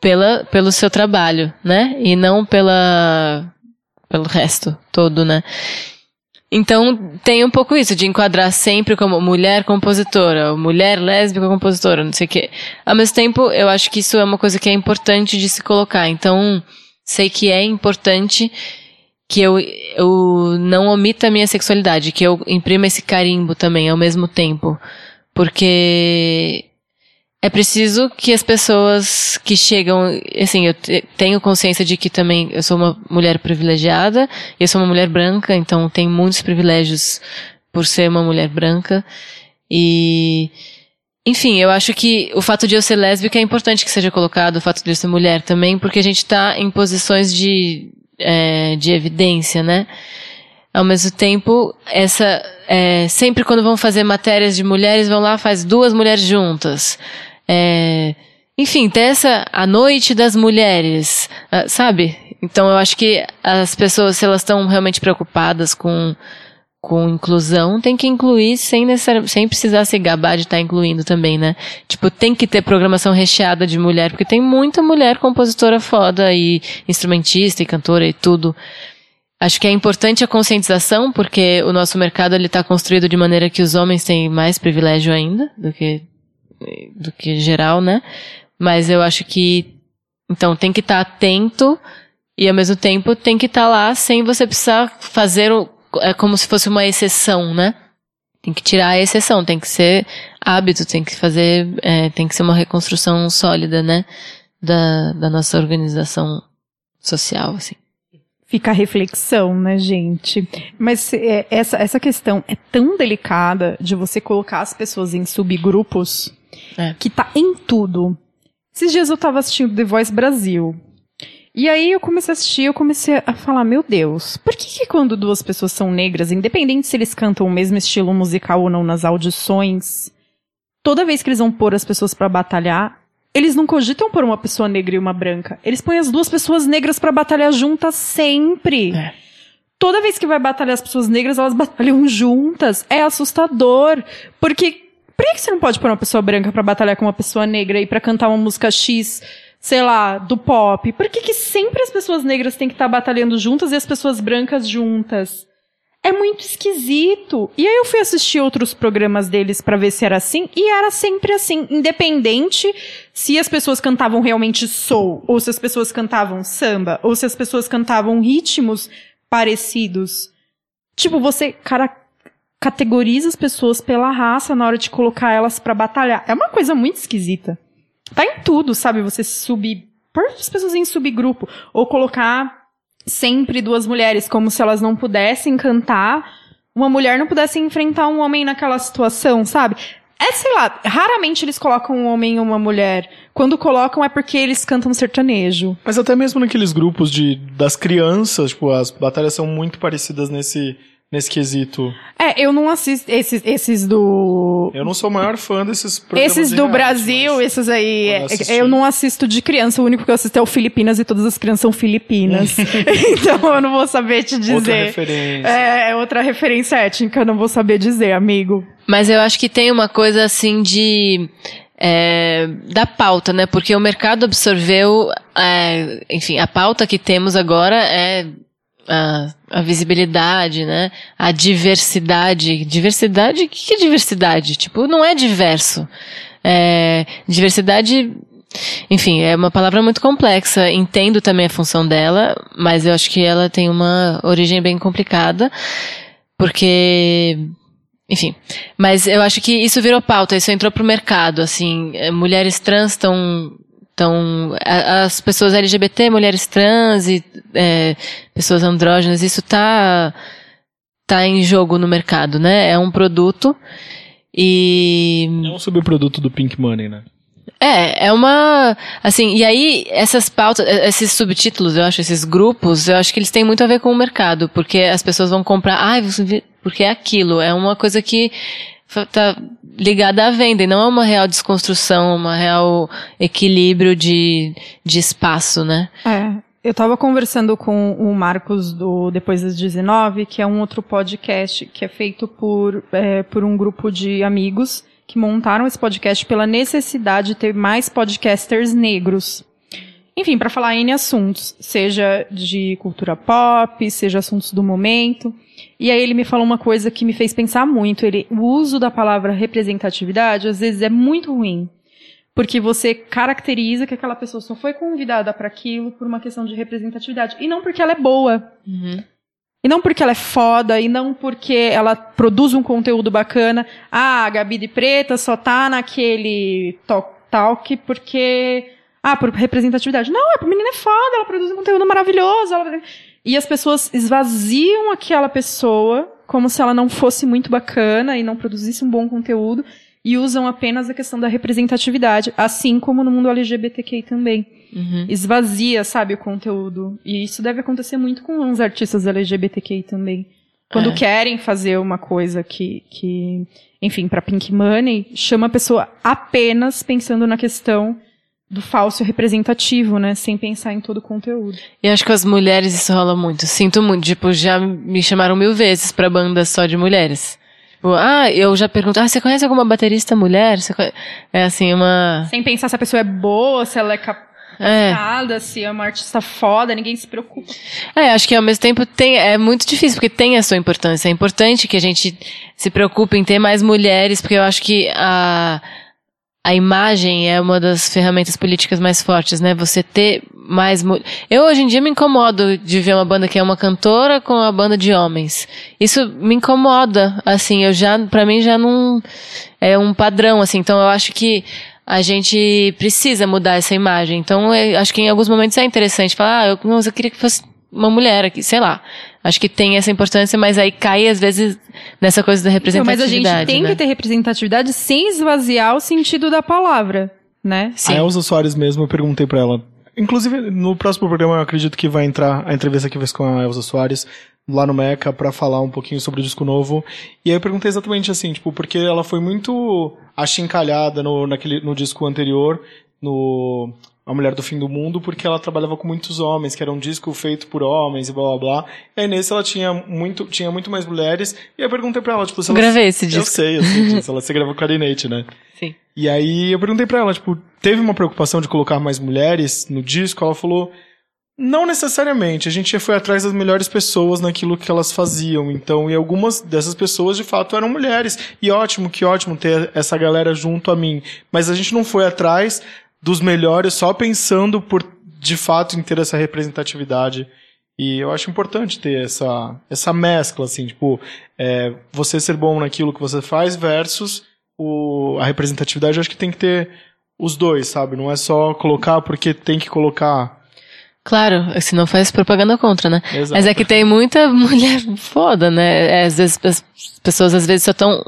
pela, pelo seu trabalho, né? E não pela, pelo resto todo, né? Então, tem um pouco isso, de enquadrar sempre como mulher compositora, ou mulher lésbica compositora, não sei o quê. Ao mesmo tempo, eu acho que isso é uma coisa que é importante de se colocar. Então, sei que é importante que eu, eu não omita a minha sexualidade, que eu imprima esse carimbo também ao mesmo tempo. Porque é preciso que as pessoas que chegam, assim, eu te- tenho consciência de que também eu sou uma mulher privilegiada, eu sou uma mulher branca, então tenho muitos privilégios por ser uma mulher branca. E, enfim, eu acho que o fato de eu ser lésbica é importante que seja colocado, o fato de eu ser mulher também, porque a gente está em posições de, é, de evidência, né? Ao mesmo tempo, essa é, sempre quando vão fazer matérias de mulheres, vão lá faz duas mulheres juntas. É, enfim, tem essa a noite das mulheres, ah, sabe? Então eu acho que as pessoas, se elas estão realmente preocupadas com com inclusão, tem que incluir sem necessari- sem precisar se gabar de estar incluindo também, né? Tipo, tem que ter programação recheada de mulher, porque tem muita mulher compositora foda e instrumentista e cantora e tudo. Acho que é importante a conscientização, porque o nosso mercado ele está construído de maneira que os homens têm mais privilégio ainda do que do que geral, né? Mas eu acho que Então tem que estar atento e ao mesmo tempo tem que estar lá sem você precisar fazer o, é como se fosse uma exceção, né? Tem que tirar a exceção, tem que ser hábito, tem que fazer, é, tem que ser uma reconstrução sólida, né? Da, da nossa organização social, assim. Fica a reflexão, né, gente? Mas é, essa, essa questão é tão delicada de você colocar as pessoas em subgrupos É. que tá em tudo. Esses dias eu tava assistindo The Voice Brasil. E aí eu comecei a assistir, eu comecei a falar, meu Deus, por que, que quando duas pessoas são negras, independente se eles cantam o mesmo estilo musical ou não nas audições, toda vez que eles vão pôr as pessoas pra batalhar, eles não cogitam pôr uma pessoa negra e uma branca. Eles põem as duas pessoas negras pra batalhar juntas sempre. É. Toda vez que vai batalhar as pessoas negras, elas batalham juntas. É assustador. Porque por que você não pode pôr uma pessoa branca pra batalhar com uma pessoa negra e pra cantar uma música X, sei lá, do pop? Por que, que sempre as pessoas negras têm que estar batalhando juntas e as pessoas brancas juntas? É muito esquisito. E aí eu fui assistir outros programas deles pra ver se era assim, e era sempre assim, independente se as pessoas cantavam realmente soul, ou se as pessoas cantavam samba, ou se as pessoas cantavam ritmos parecidos. Tipo, você, cara, categoriza as pessoas pela raça na hora de colocar elas pra batalhar. É uma coisa muito esquisita. Tá em tudo, sabe? Você subir, pôr as pessoas em subgrupo, ou colocar sempre duas mulheres, como se elas não pudessem cantar, uma mulher não pudesse enfrentar um homem naquela situação, sabe? É, sei lá, raramente eles colocam um homem e uma mulher. Quando colocam é porque eles cantam sertanejo. Mas até mesmo naqueles grupos de, das crianças, tipo, as batalhas são muito parecidas nesse, nesse quesito. É, eu não assisto esses, esses do. Eu não sou o maior fã desses programas Esses do Brasil, mas- esses aí, quando é- eu assisti- eu não assisto de criança, o único que eu assisto é o Filipinas e todas as crianças são filipinas. <laughs> <laughs> então eu não vou saber te Outra dizer. referência. É, é outra referência étnica, eu não vou saber dizer, amigo. Mas eu acho que tem uma coisa assim de. é, da pauta, né? Porque o mercado absorveu. é, enfim, a pauta que temos agora é a, a visibilidade, né? A diversidade. Diversidade? O que é diversidade? Tipo, não é diverso. É, diversidade. Enfim, é uma palavra muito complexa. Entendo também a função dela, mas eu acho que ela tem uma origem bem complicada. Porque enfim, mas eu acho que isso virou pauta, isso entrou pro mercado, assim, mulheres trans estão Então, a- as pessoas LGBT, mulheres trans e eh, pessoas andrógenas, isso tá, tá em jogo no mercado, né? É um produto e É um subproduto do Pink Money, né? é, é uma. Assim, e aí, essas pautas, eh, esses subtítulos, eu acho, esses grupos, eu acho que eles têm muito a ver com o mercado, porque as pessoas vão comprar, vê- porque é aquilo, é uma coisa que tá ligada à venda, e não é uma real desconstrução, uma real equilíbrio de, de espaço, né? É. Eu tava conversando com o Marcos do Depois das 19, que é um outro podcast que é feito por, é, por um grupo de amigos que montaram esse podcast pela necessidade de ter mais podcasters negros. Enfim, para falar em assuntos, seja de cultura pop, seja assuntos do momento. E aí ele me falou uma coisa que me fez pensar muito. Ele, o uso da palavra representatividade às vezes é muito ruim. Porque você caracteriza que aquela pessoa só foi convidada para aquilo por uma questão de representatividade. E não porque ela é boa. E não porque ela é foda, e não porque ela produz um conteúdo bacana. Ah, a Gabi de Preta só tá naquele talk, talk porque. Ah, por representatividade. Não, a menina é foda, ela produz um conteúdo maravilhoso. ela- E as pessoas esvaziam aquela pessoa como se ela não fosse muito bacana e não produzisse um bom conteúdo e usam apenas a questão da representatividade, assim como no mundo LGBTQI também Uhum. esvazia, sabe, o conteúdo. E isso deve acontecer muito com os artistas LGBTQI também. Quando É. querem fazer uma coisa que, que enfim, para Pink Money, chama a pessoa apenas pensando na questão do falso representativo, né? Sem pensar em todo o conteúdo. E acho que as mulheres isso rola muito. Sinto muito. Tipo, já me chamaram mil vezes pra banda só de mulheres. Tipo, ah, eu já pergunto, ah, você conhece alguma baterista mulher? Você conhe-" É assim, uma. Sem pensar se a pessoa é boa, se ela é É. capacitada, se é uma artista foda, ninguém se preocupa. É, acho que ao mesmo tempo tem, é muito difícil, porque tem a sua importância. É importante que a gente se preocupe em ter mais mulheres, porque eu acho que a, a imagem é uma das ferramentas políticas mais fortes, né? Você ter mais. Eu hoje em dia me incomodo de ver uma banda que é uma cantora com uma banda de homens. Isso me incomoda, assim, eu já, pra mim já não é um padrão, assim. Então eu acho que a gente precisa mudar essa imagem. Então eu acho que em alguns momentos é interessante falar, ah, eu, eu queria que fosse uma mulher aqui, sei lá. Acho que tem essa importância, mas aí cai às vezes nessa coisa da Não, representatividade. mas a gente tem né? que ter representatividade sem esvaziar o sentido da palavra, né? Sim. A Elza Soares mesmo, eu perguntei pra ela. Inclusive, no próximo programa eu acredito que vai entrar a entrevista que fiz com a Elza Soares lá no Meca pra falar um pouquinho sobre o disco novo. E aí eu perguntei exatamente assim, tipo, porque ela foi muito achincalhada no, naquele, no disco anterior, no A Mulher do Fim do Mundo, porque ela trabalhava com muitos homens, que era um disco feito por homens e blá blá blá. E aí nesse ela tinha muito, tinha muito mais mulheres. E eu perguntei pra ela, tipo, se ela. Gravei esse Eu disco. sei, eu sei disso. <laughs> Ela se gravou clarinete, né? Sim. E aí eu perguntei pra ela, tipo, teve uma preocupação de colocar mais mulheres no disco? Ela falou, não necessariamente. A gente já foi atrás das melhores pessoas naquilo que elas faziam. Então, e algumas dessas pessoas de fato eram mulheres. E ótimo, que ótimo ter essa galera junto a mim. Mas a gente não foi atrás dos melhores só pensando por de fato em ter essa representatividade. E eu acho importante ter essa, essa mescla, assim, tipo, é, você ser bom naquilo que você faz versus o, a representatividade. Eu acho que tem que ter os dois, sabe? Não é só colocar porque tem que colocar. Claro, senão faz propaganda contra, né? Exato. Mas é que tem muita <laughs> mulher foda, né? É, às vezes as pessoas às vezes só estão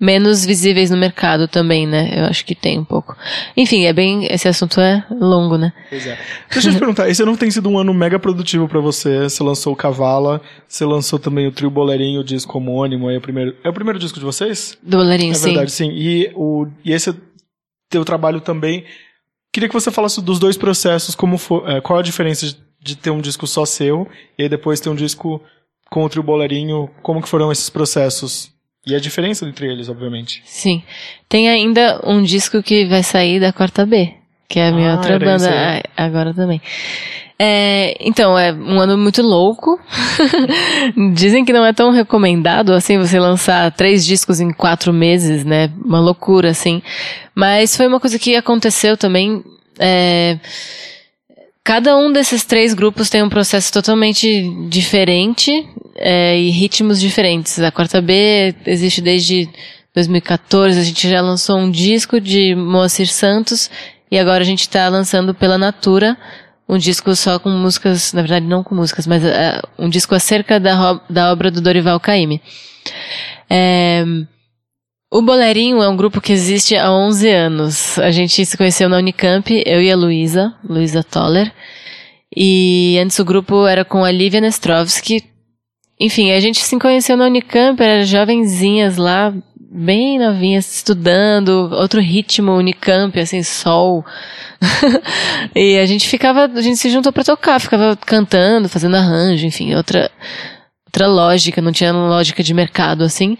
menos visíveis no mercado também, né? Eu acho que tem um pouco. Enfim, é bem. Esse assunto é longo, né? Pois é. Deixa eu te perguntar, esse não tem sido um ano mega produtivo pra você? Você lançou o Cavala, você lançou também o Trio Boleirinho, o disco homônimo, aí é o primeiro. É o primeiro disco de vocês? Do Boleirinho, É sim. verdade, sim. E, o, e esse teu trabalho também. Queria que você falasse dos dois processos, como for, é, qual a diferença de, de ter um disco só seu e aí depois ter um disco com o Trio Boleirinho, como que foram esses processos? E a diferença entre eles, obviamente. Sim. Tem ainda um disco que vai sair da quarta B, que é a minha Ah, outra banda agora também. É, então, é um ano muito louco. <laughs> Dizem que não é tão recomendado assim você lançar três discos em quatro meses, né? Uma loucura, assim. Mas foi uma coisa que aconteceu também. é, Cada um desses três grupos tem um processo totalmente diferente é, e ritmos diferentes. A Quarta B existe desde 2014, a gente já lançou um disco de Moacir Santos e agora a gente está lançando pela Natura um disco só com músicas, na verdade não com músicas, mas é, um disco acerca da, da obra do Dorival Caymmi. É, o Boleirinho é um grupo que existe há 11 anos. A gente se conheceu na Unicamp, eu e a Luísa, Luísa Toller. E antes o grupo era com a Lívia Nestrovski. Enfim, a gente se conheceu na Unicamp, era jovenzinhas lá, bem novinhas, estudando, outro ritmo Unicamp, assim, sol. <laughs> e a gente ficava, a gente se juntou pra tocar, ficava cantando, fazendo arranjo, enfim, outra, outra lógica, não tinha lógica de mercado, assim.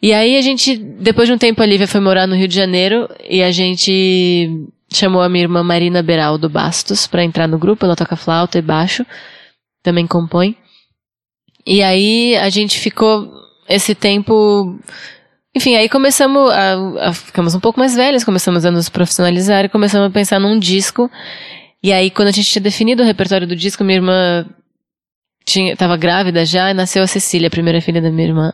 E aí a gente, depois de um tempo a Lívia foi morar no Rio de Janeiro e a gente chamou a minha irmã Marina Beraldo Bastos pra entrar no grupo, ela toca flauta e baixo, também compõe. E aí a gente ficou esse tempo. Enfim, aí começamos a, a- Ficamos um pouco mais velhas, começamos a nos profissionalizar e começamos a pensar num disco. E aí, quando a gente tinha definido o repertório do disco, minha irmã tinha, tava grávida já e nasceu a Cecília, a primeira filha da minha irmã.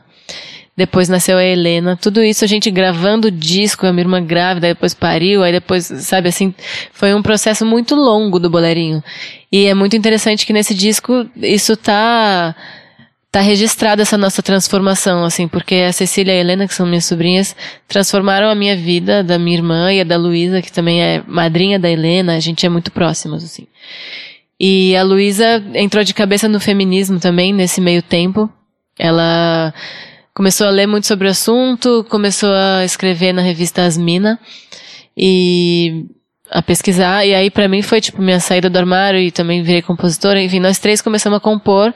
Depois nasceu a Helena. Tudo isso a gente gravando o disco, a minha irmã grávida, depois pariu, aí depois, sabe assim, foi um processo muito longo do Boleirinho. E é muito interessante que nesse disco isso tá tá registrada essa nossa transformação, assim, porque a Cecília e a Helena, que são minhas sobrinhas, transformaram a minha vida, da minha irmã e a da Luísa, que também é madrinha da Helena, a gente é muito próximas, assim. E a Luísa entrou de cabeça no feminismo também, nesse meio tempo. Ela começou a ler muito sobre o assunto, começou a escrever na revista Asmina e a pesquisar, e aí pra mim foi tipo minha saída do armário e também virei compositora, enfim, nós três começamos a compor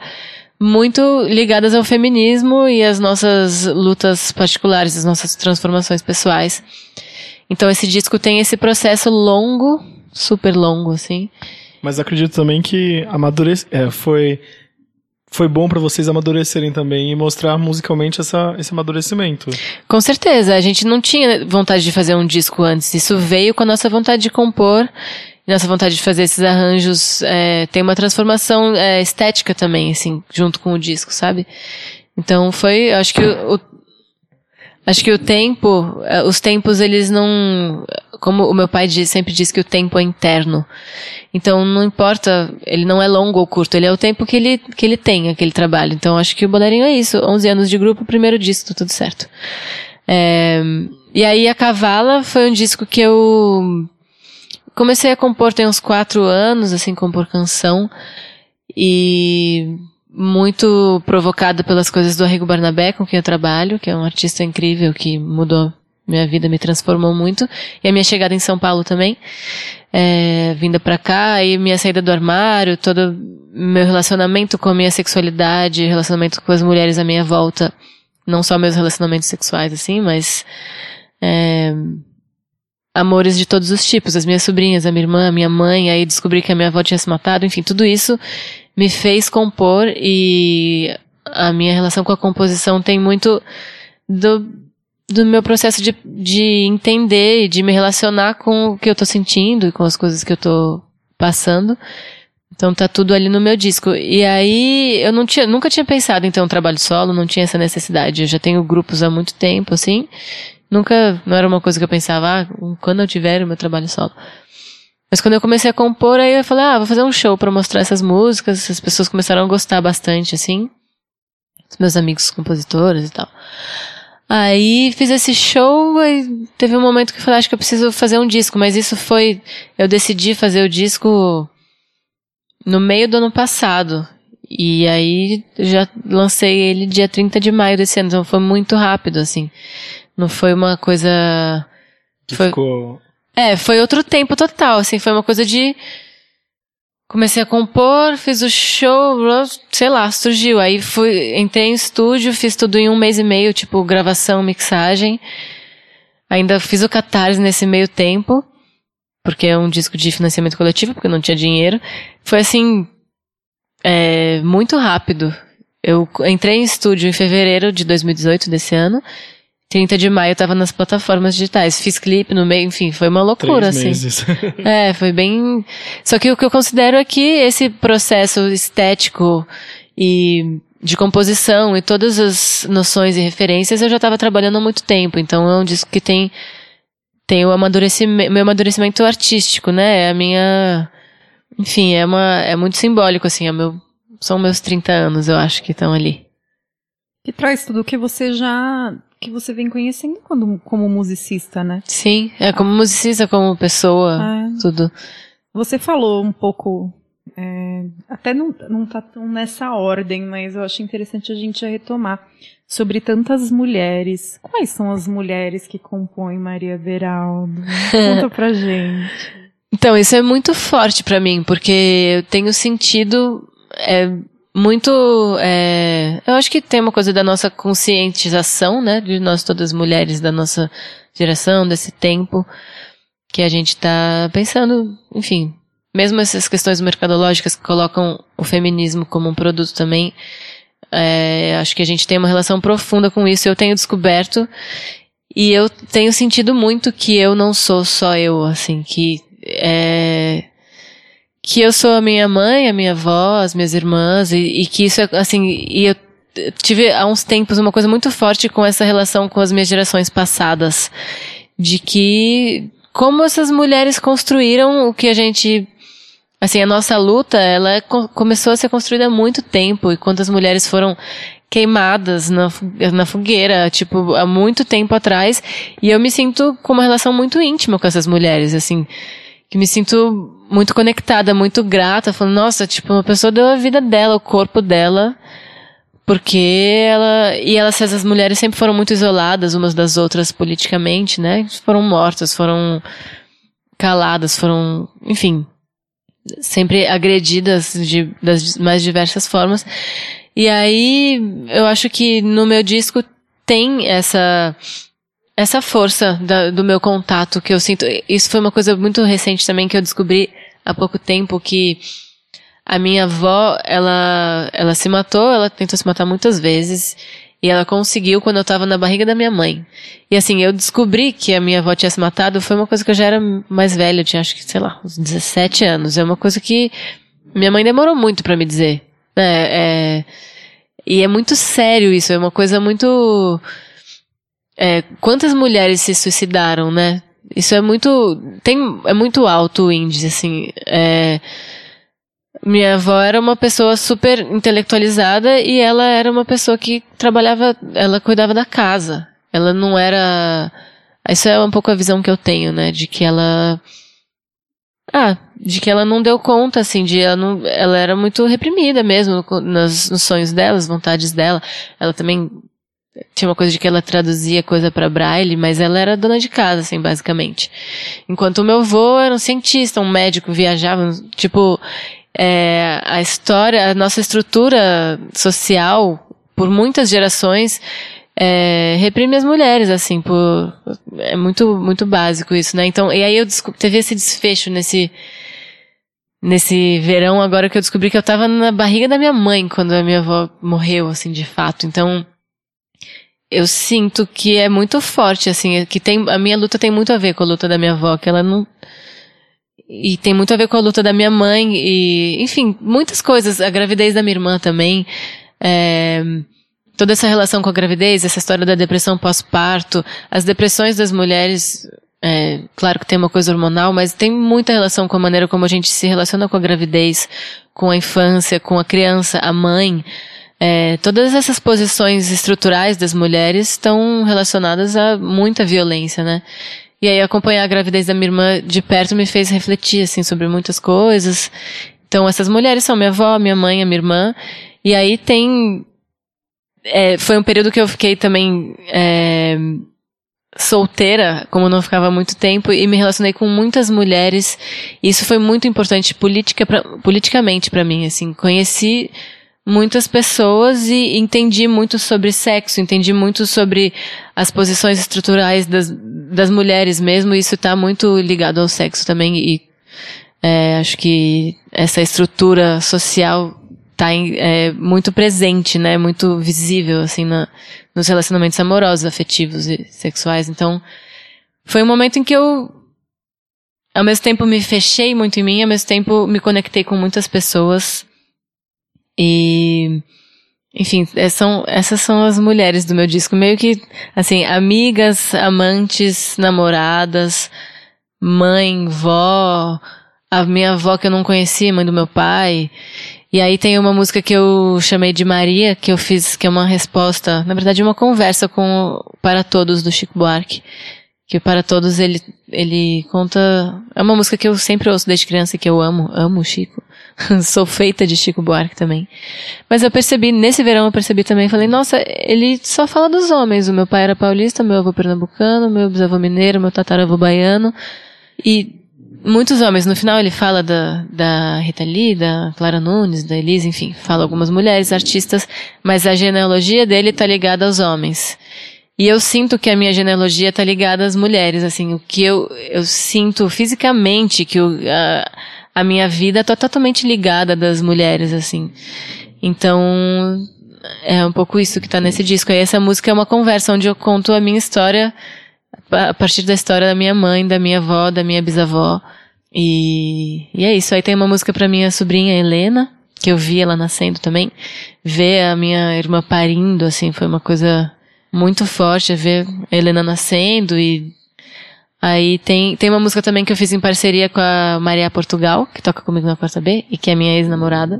muito ligadas ao feminismo e às nossas lutas particulares, às nossas transformações pessoais. Então esse disco tem esse processo longo, super longo, assim. Mas acredito também que amadurece, é, foi foi bom pra vocês amadurecerem também e mostrar musicalmente essa, esse amadurecimento. Com certeza, a gente não tinha vontade de fazer um disco antes. Isso veio com a nossa vontade de compor, nossa vontade de fazer esses arranjos. É, tem uma transformação é, estética também, assim, junto com o disco, sabe? Então foi, acho que o, o Acho que o tempo, eh, os tempos eles não, como o meu pai diz, sempre diz que o tempo é interno. Então não importa, ele não é longo ou curto, ele é o tempo que ele, que ele tem, aquele trabalho. Então acho que o Bolerinho é isso, 11 anos de grupo, primeiro disco, tudo certo. É, e aí a Cavala foi um disco que eu comecei a compor tem uns quatro anos, assim, compor canção. E muito provocada pelas coisas do Arrigo Barnabé, com quem eu trabalho, que é um artista incrível que mudou minha vida, me transformou muito. E a minha chegada em São Paulo também, é, vinda pra cá, e minha saída do armário, todo meu relacionamento com a minha sexualidade, relacionamento com as mulheres à minha volta, não só meus relacionamentos sexuais, assim, mas é, amores de todos os tipos, as minhas sobrinhas, a minha irmã, a minha mãe, aí descobri que a minha avó tinha se matado, enfim, tudo isso me fez compor. E a minha relação com a composição tem muito do, do meu processo de, de entender e de me relacionar com o que eu tô sentindo e com as coisas que eu tô passando. Então tá tudo ali no meu disco. E aí eu não tinha, nunca tinha pensado em ter um trabalho solo, não tinha essa necessidade. Eu já tenho grupos há muito tempo, assim. Nunca, não era uma coisa que eu pensava, ah, quando eu tiver o meu trabalho solo. Mas quando eu comecei a compor, aí eu falei, ah, vou fazer um show para mostrar essas músicas. As pessoas começaram a gostar bastante, assim. Os meus amigos compositores e tal. Aí fiz esse show e teve um momento que eu falei, acho que eu preciso fazer um disco, mas isso foi, eu decidi fazer o disco no meio do ano passado. E aí já lancei ele dia 30 de maio desse ano, então foi muito rápido, assim. Não foi uma coisa. Que Foi- ficou É, foi outro tempo total, assim, foi uma coisa de. Comecei a compor, fiz o show, sei lá, surgiu. Aí fui, entrei em estúdio, fiz tudo em um mês e meio, tipo, gravação, mixagem. Ainda fiz o Catarse nesse meio tempo, porque é um disco de financiamento coletivo, porque não tinha dinheiro. Foi assim, é, muito rápido. Eu entrei em estúdio em fevereiro de 2018, desse ano. 30 de maio eu tava nas plataformas digitais. Fiz clipe no meio, enfim, foi uma loucura, três assim. meses. <laughs> É, foi bem. Só que o que eu considero é que esse processo estético e de composição e todas as noções e referências eu já estava trabalhando há muito tempo. Então é um disco que tem tem o amadurecimento, meu amadurecimento artístico, né? É a minha, enfim, é uma é muito simbólico assim, é meu são meus 30 anos, eu acho que estão ali. Que traz tudo que você já. Que você vem conhecendo quando, como musicista, né? Sim, é como musicista, como pessoa, Ah, tudo. Você falou um pouco. é, até não, não tá tão nessa ordem, mas eu acho interessante a gente retomar. Sobre tantas mulheres. Quais são as mulheres que compõem Maria Beraldo? Conta pra <laughs> gente. Então, isso é muito forte pra mim, porque eu tenho sentido é, muito. é, eu acho que tem uma coisa da nossa conscientização, né? De nós todas mulheres da nossa geração, desse tempo, que a gente tá pensando, enfim. Mesmo essas questões mercadológicas que colocam o feminismo como um produto também, é, acho que a gente tem uma relação profunda com isso. Eu tenho descoberto e eu tenho sentido muito que eu não sou só eu, assim, que é, que eu sou a minha mãe, a minha avó, as minhas irmãs e, e que isso é assim, e eu tive há uns tempos uma coisa muito forte com essa relação com as minhas gerações passadas, de que como essas mulheres construíram o que a gente Assim, a nossa luta, ela co- começou a ser construída há muito tempo, e quantas mulheres foram queimadas na, na fogueira, tipo, há muito tempo atrás, e eu me sinto com uma relação muito íntima com essas mulheres, assim, que me sinto muito conectada, muito grata, falando, nossa, tipo, uma pessoa deu a vida dela, o corpo dela, porque ela, e elas, essas mulheres sempre foram muito isoladas umas das outras politicamente, né, foram mortas, foram caladas, foram, enfim, sempre agredidas de, das mais diversas formas. E aí, eu acho que no meu disco tem essa, essa força da- do meu contato que eu sinto. Isso foi uma coisa muito recente também que eu descobri há pouco tempo que a minha avó, ela, ela se matou, ela tentou se matar muitas vezes. E ela conseguiu quando eu tava na barriga da minha mãe. E assim, eu descobri que a minha avó tinha se matado, foi uma coisa que eu já era mais velha, eu tinha acho que, sei lá, uns 17 anos. É uma coisa que minha mãe demorou muito para me dizer. É, é, e é muito sério isso, é uma coisa muito. É, quantas mulheres se suicidaram, né? Isso é muito. Tem, é muito alto o índice, assim. É, minha avó era uma pessoa super intelectualizada e ela era uma pessoa que trabalhava, ela cuidava da casa. Ela não era. Isso é um pouco a visão que eu tenho, né? De que ela. Ah, de que ela não deu conta, assim, de ela não. Ela era muito reprimida mesmo nos, nos sonhos dela, as vontades dela. Ela também tinha uma coisa de que ela traduzia coisa para braille, mas ela era dona de casa, assim, basicamente. Enquanto o meu avô era um cientista, um médico, viajava, tipo, é, a história, a nossa estrutura social, por muitas gerações, é, reprime as mulheres, assim, por, é muito, muito básico isso, né? Então, e aí eu desculpa, teve esse desfecho nesse, nesse verão agora que eu descobri que eu tava na barriga da minha mãe quando a minha avó morreu, assim, de fato. Então, eu sinto que é muito forte, assim, que tem, a minha luta tem muito a ver com a luta da minha avó, que ela não, e tem muito a ver com a luta da minha mãe e, enfim, muitas coisas. A gravidez da minha irmã também. É, toda essa relação com a gravidez, essa história da depressão pós-parto, as depressões das mulheres, é, claro que tem uma coisa hormonal, mas tem muita relação com a maneira como a gente se relaciona com a gravidez, com a infância, com a criança, a mãe. É, todas essas posições estruturais das mulheres estão relacionadas a muita violência, né? E aí acompanhar a gravidez da minha irmã de perto me fez refletir, assim, sobre muitas coisas. Então essas mulheres são minha avó, minha mãe, a minha irmã. E aí tem... É, foi um período que eu fiquei também... É, solteira, como não ficava muito tempo, e me relacionei com muitas mulheres. E isso foi muito importante politica pra, politicamente para mim, assim. Conheci muitas pessoas e entendi muito sobre sexo, entendi muito sobre as posições estruturais das, das mulheres mesmo, e isso está muito ligado ao sexo também, e é, acho que essa estrutura social está é, muito presente, né, muito visível, assim, na, nos relacionamentos amorosos, afetivos e sexuais, então foi um momento em que eu ao mesmo tempo me fechei muito em mim, ao mesmo tempo me conectei com muitas pessoas, e, enfim, é, são, essas são as mulheres do meu disco, meio que, assim, amigas, amantes, namoradas, mãe, vó, a minha avó que eu não conhecia, mãe do meu pai. E aí tem uma música que eu chamei de Maria, que eu fiz, que é uma resposta, na verdade, uma conversa com Para Todos do Chico Buarque. Que Para Todos ele, ele conta. É uma música que eu sempre ouço desde criança e que eu amo, amo o Chico. <laughs> Sou feita de Chico Buarque também. Mas eu percebi, nesse verão eu percebi também, falei, nossa, ele só fala dos homens. O meu pai era paulista, meu avô pernambucano, meu bisavô mineiro, meu tataravô baiano. E muitos homens. No final ele fala da, da Rita Lee, da Clara Nunes, da Elise, enfim, fala algumas mulheres, artistas, mas a genealogia dele tá ligada aos homens. E eu sinto que a minha genealogia tá ligada às mulheres, assim, o que eu, eu sinto fisicamente que o, a, a minha vida tá totalmente ligada das mulheres, assim. Então, é um pouco isso que tá nesse disco. E essa música é uma conversa onde eu conto a minha história a partir da história da minha mãe, da minha avó, da minha bisavó. E, e é isso. Aí tem uma música pra minha sobrinha Helena, que eu vi ela nascendo também. Ver a minha irmã parindo, assim, foi uma coisa muito forte. Ver a Helena nascendo e Aí tem, tem uma música também que eu fiz em parceria com a Maria Portugal, que toca comigo na quarta B, e que é minha ex-namorada.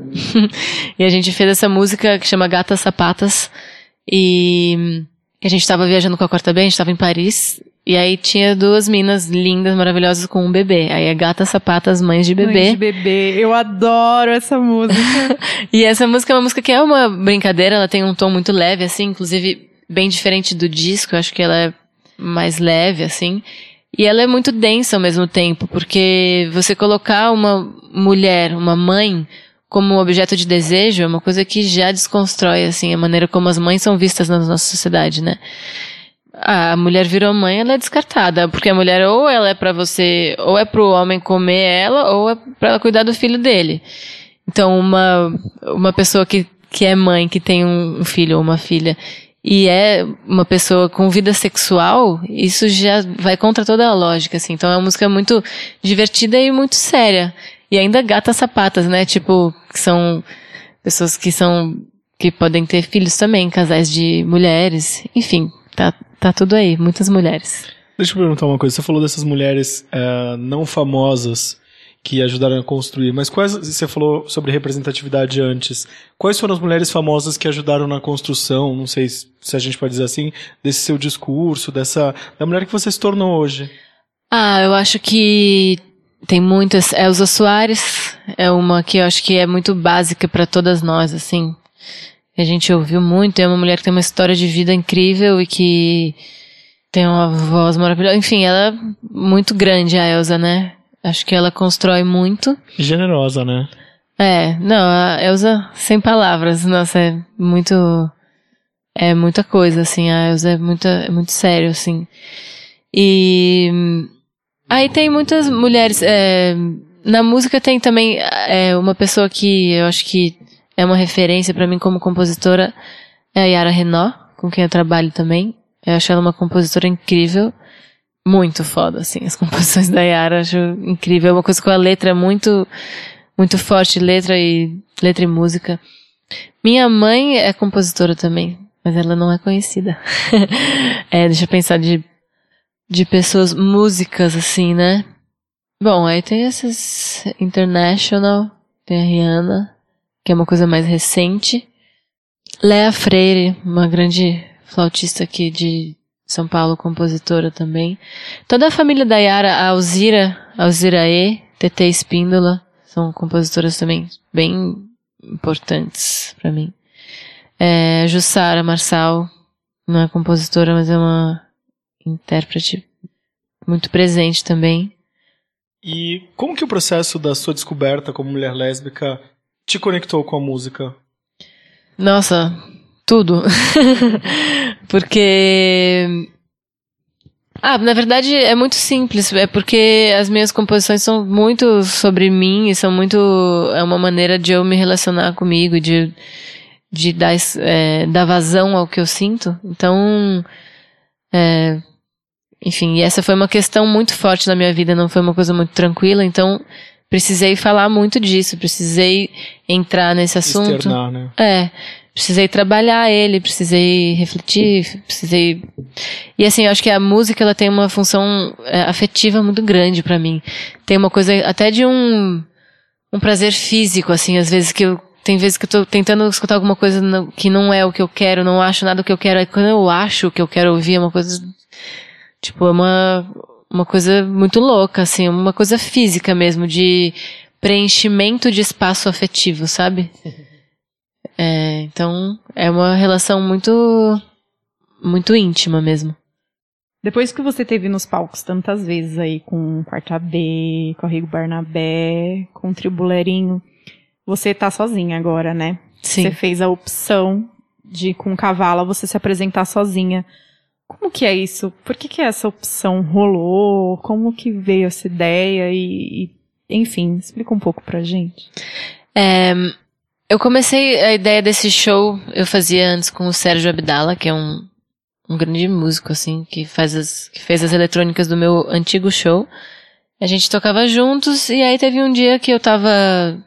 <laughs> e a gente fez essa música que chama Gatas Sapatas. E a gente tava viajando com a quarta B, a gente tava em Paris. E aí tinha duas minas lindas, maravilhosas com um bebê. Aí é Gatas Sapatas, Mães de Bebê. Mães de bebê. Eu adoro essa música. <laughs> e essa música é uma música que é uma brincadeira, ela tem um tom muito leve, assim, inclusive bem diferente do disco. Eu acho que ela é mais leve, assim. E ela é muito densa ao mesmo tempo, porque você colocar uma mulher, uma mãe, como objeto de desejo é uma coisa que já desconstrói, assim, a maneira como as mães são vistas na nossa sociedade, né? A mulher virou mãe, ela é descartada, porque a mulher ou ela é para você, ou é pro homem comer ela, ou é para ela cuidar do filho dele. Então, uma, uma pessoa que, que é mãe, que tem um filho ou uma filha, e é uma pessoa com vida sexual, isso já vai contra toda a lógica, assim. Então é uma música muito divertida e muito séria. E ainda gata sapatas, né? Tipo, que são pessoas que são, que podem ter filhos também, casais de mulheres. Enfim, tá, tá tudo aí, muitas mulheres. Deixa eu perguntar uma coisa. Você falou dessas mulheres uh, não famosas que ajudaram a construir, mas quais. Você falou sobre representatividade antes. Quais foram as mulheres famosas que ajudaram na construção, não sei se a gente pode dizer assim, desse seu discurso, dessa. da mulher que você se tornou hoje? Ah, eu acho que tem muitas. Elza Soares é uma que eu acho que é muito básica para todas nós, assim. A gente ouviu muito. É uma mulher que tem uma história de vida incrível e que tem uma voz maravilhosa. Enfim, ela é muito grande, a Elsa, né? Acho que ela constrói muito. Generosa, né? É, não, a Elsa sem palavras. Nossa, é muito. É muita coisa, assim. A Elsa é, muita, é muito sério, assim. E. Aí tem muitas mulheres. É, na música tem também é, uma pessoa que eu acho que é uma referência para mim como compositora. É a Yara Renault, com quem eu trabalho também. Eu acho ela uma compositora incrível. Muito foda, assim. As <laughs> composições da Yara acho incrível. É uma coisa com a letra muito, muito forte, letra e, letra e música. Minha mãe é compositora também, mas ela não é conhecida. <laughs> é, deixa eu pensar de, de pessoas músicas, assim, né? Bom, aí tem essas International, tem a Rihanna, que é uma coisa mais recente. Lea Freire, uma grande flautista aqui de São Paulo, compositora também. Toda a família da Yara, a Alzira, Alzira E, TT Espíndola, são compositoras também bem importantes para mim. É, Jussara Marçal, não é compositora, mas é uma intérprete muito presente também. E como que o processo da sua descoberta como mulher lésbica te conectou com a música? Nossa, tudo. <laughs> porque. Ah, na verdade é muito simples. É porque as minhas composições são muito sobre mim e são muito. É uma maneira de eu me relacionar comigo, de, de dar, é, dar vazão ao que eu sinto. Então. É, enfim, essa foi uma questão muito forte na minha vida, não foi uma coisa muito tranquila, então precisei falar muito disso, precisei entrar nesse assunto. Externar, né? É precisei trabalhar ele, precisei refletir, precisei. E assim, eu acho que a música ela tem uma função é, afetiva muito grande para mim. Tem uma coisa até de um um prazer físico, assim, às vezes que eu tem vezes que eu tô tentando escutar alguma coisa que não é o que eu quero, não acho nada o que eu quero. Aí quando eu acho o que eu quero ouvir é uma coisa tipo, é uma uma coisa muito louca, assim, uma coisa física mesmo de preenchimento de espaço afetivo, sabe? <laughs> É, então, é uma relação muito, muito íntima mesmo. Depois que você teve nos palcos tantas vezes aí com Quarta B, com Rigo Barnabé, com o Tribulerinho, você tá sozinha agora, né? Sim. Você fez a opção de, com Cavala, você se apresentar sozinha. Como que é isso? Por que que essa opção rolou? Como que veio essa ideia? E, e enfim, explica um pouco pra gente. É, eu comecei a ideia desse show, eu fazia antes com o Sérgio Abdala, que é um, um grande músico, assim, que, faz as, que fez as eletrônicas do meu antigo show. A gente tocava juntos, e aí teve um dia que eu tava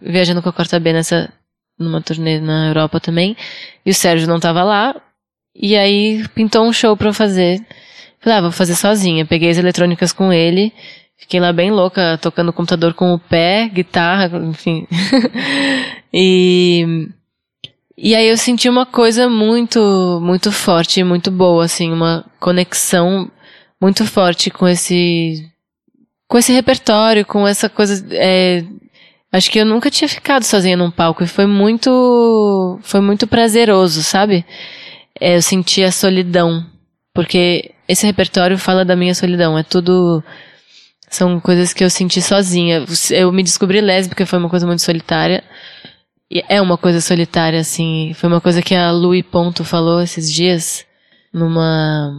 viajando com a Corta B nessa, numa turnê na Europa também, e o Sérgio não tava lá, e aí pintou um show pra eu fazer. Falei, ah, vou fazer sozinha. Peguei as eletrônicas com ele, Fiquei lá bem louca, tocando computador com o pé, guitarra, enfim. <laughs> e, e aí eu senti uma coisa muito, muito forte, muito boa, assim, uma conexão muito forte com esse, com esse repertório, com essa coisa, é, acho que eu nunca tinha ficado sozinha num palco e foi muito, foi muito prazeroso, sabe? É, eu senti a solidão, porque esse repertório fala da minha solidão, é tudo são coisas que eu senti sozinha. Eu me descobri lésbica, foi uma coisa muito solitária. E é uma coisa solitária, assim. Foi uma coisa que a Louis Ponto falou esses dias. Numa.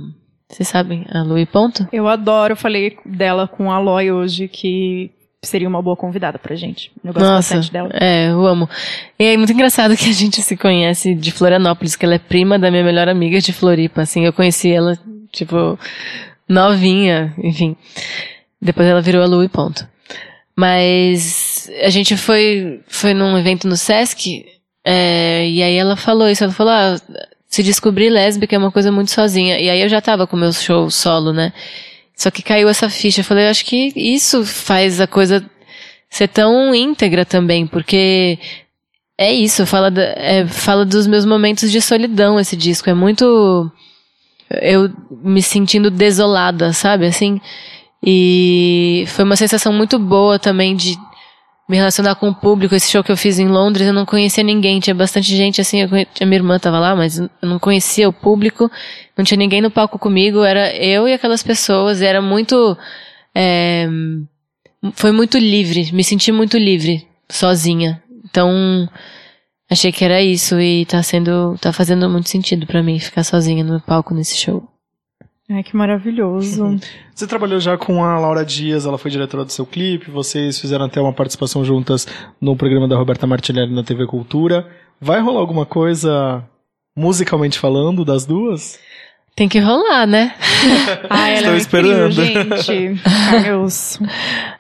Vocês sabem, a Louis Ponto? Eu adoro, eu falei dela com a Aloy hoje, que seria uma boa convidada pra gente. Eu gosto Nossa, bastante dela. é, eu amo. E é muito engraçado que a gente se conhece de Florianópolis, que ela é prima da minha melhor amiga de Floripa, assim, eu conheci ela, tipo, novinha, enfim. Depois ela virou a Lu e ponto. Mas a gente foi, foi num evento no Sesc, é, e aí ela falou isso, ela falou, ah, se descobrir lésbica é uma coisa muito sozinha. E aí eu já tava com meu show solo, né? Só que caiu essa ficha. Eu falei, acho que isso faz a coisa ser tão íntegra também, porque é isso, fala, é, fala dos meus momentos de solidão esse disco. É muito. Eu me sentindo desolada, sabe? Assim. E foi uma sensação muito boa também de me relacionar com o público. Esse show que eu fiz em Londres, eu não conhecia ninguém. Tinha bastante gente, assim, a minha irmã tava lá, mas eu não conhecia o público. Não tinha ninguém no palco comigo. Era eu e aquelas pessoas. E era muito. é, foi muito livre. Me senti muito livre, sozinha. Então, achei que era isso. E tá sendo. tá fazendo muito sentido pra mim ficar sozinha no palco nesse show. Ai, que maravilhoso. <laughs> Você trabalhou já com a Laura Dias, ela foi diretora do seu clipe, vocês fizeram até uma participação juntas no programa da Roberta Martinelli na TV Cultura. Vai rolar alguma coisa musicalmente falando das duas? Tem que rolar, né? <laughs> Ai, Estou é esperando. incrível, gente.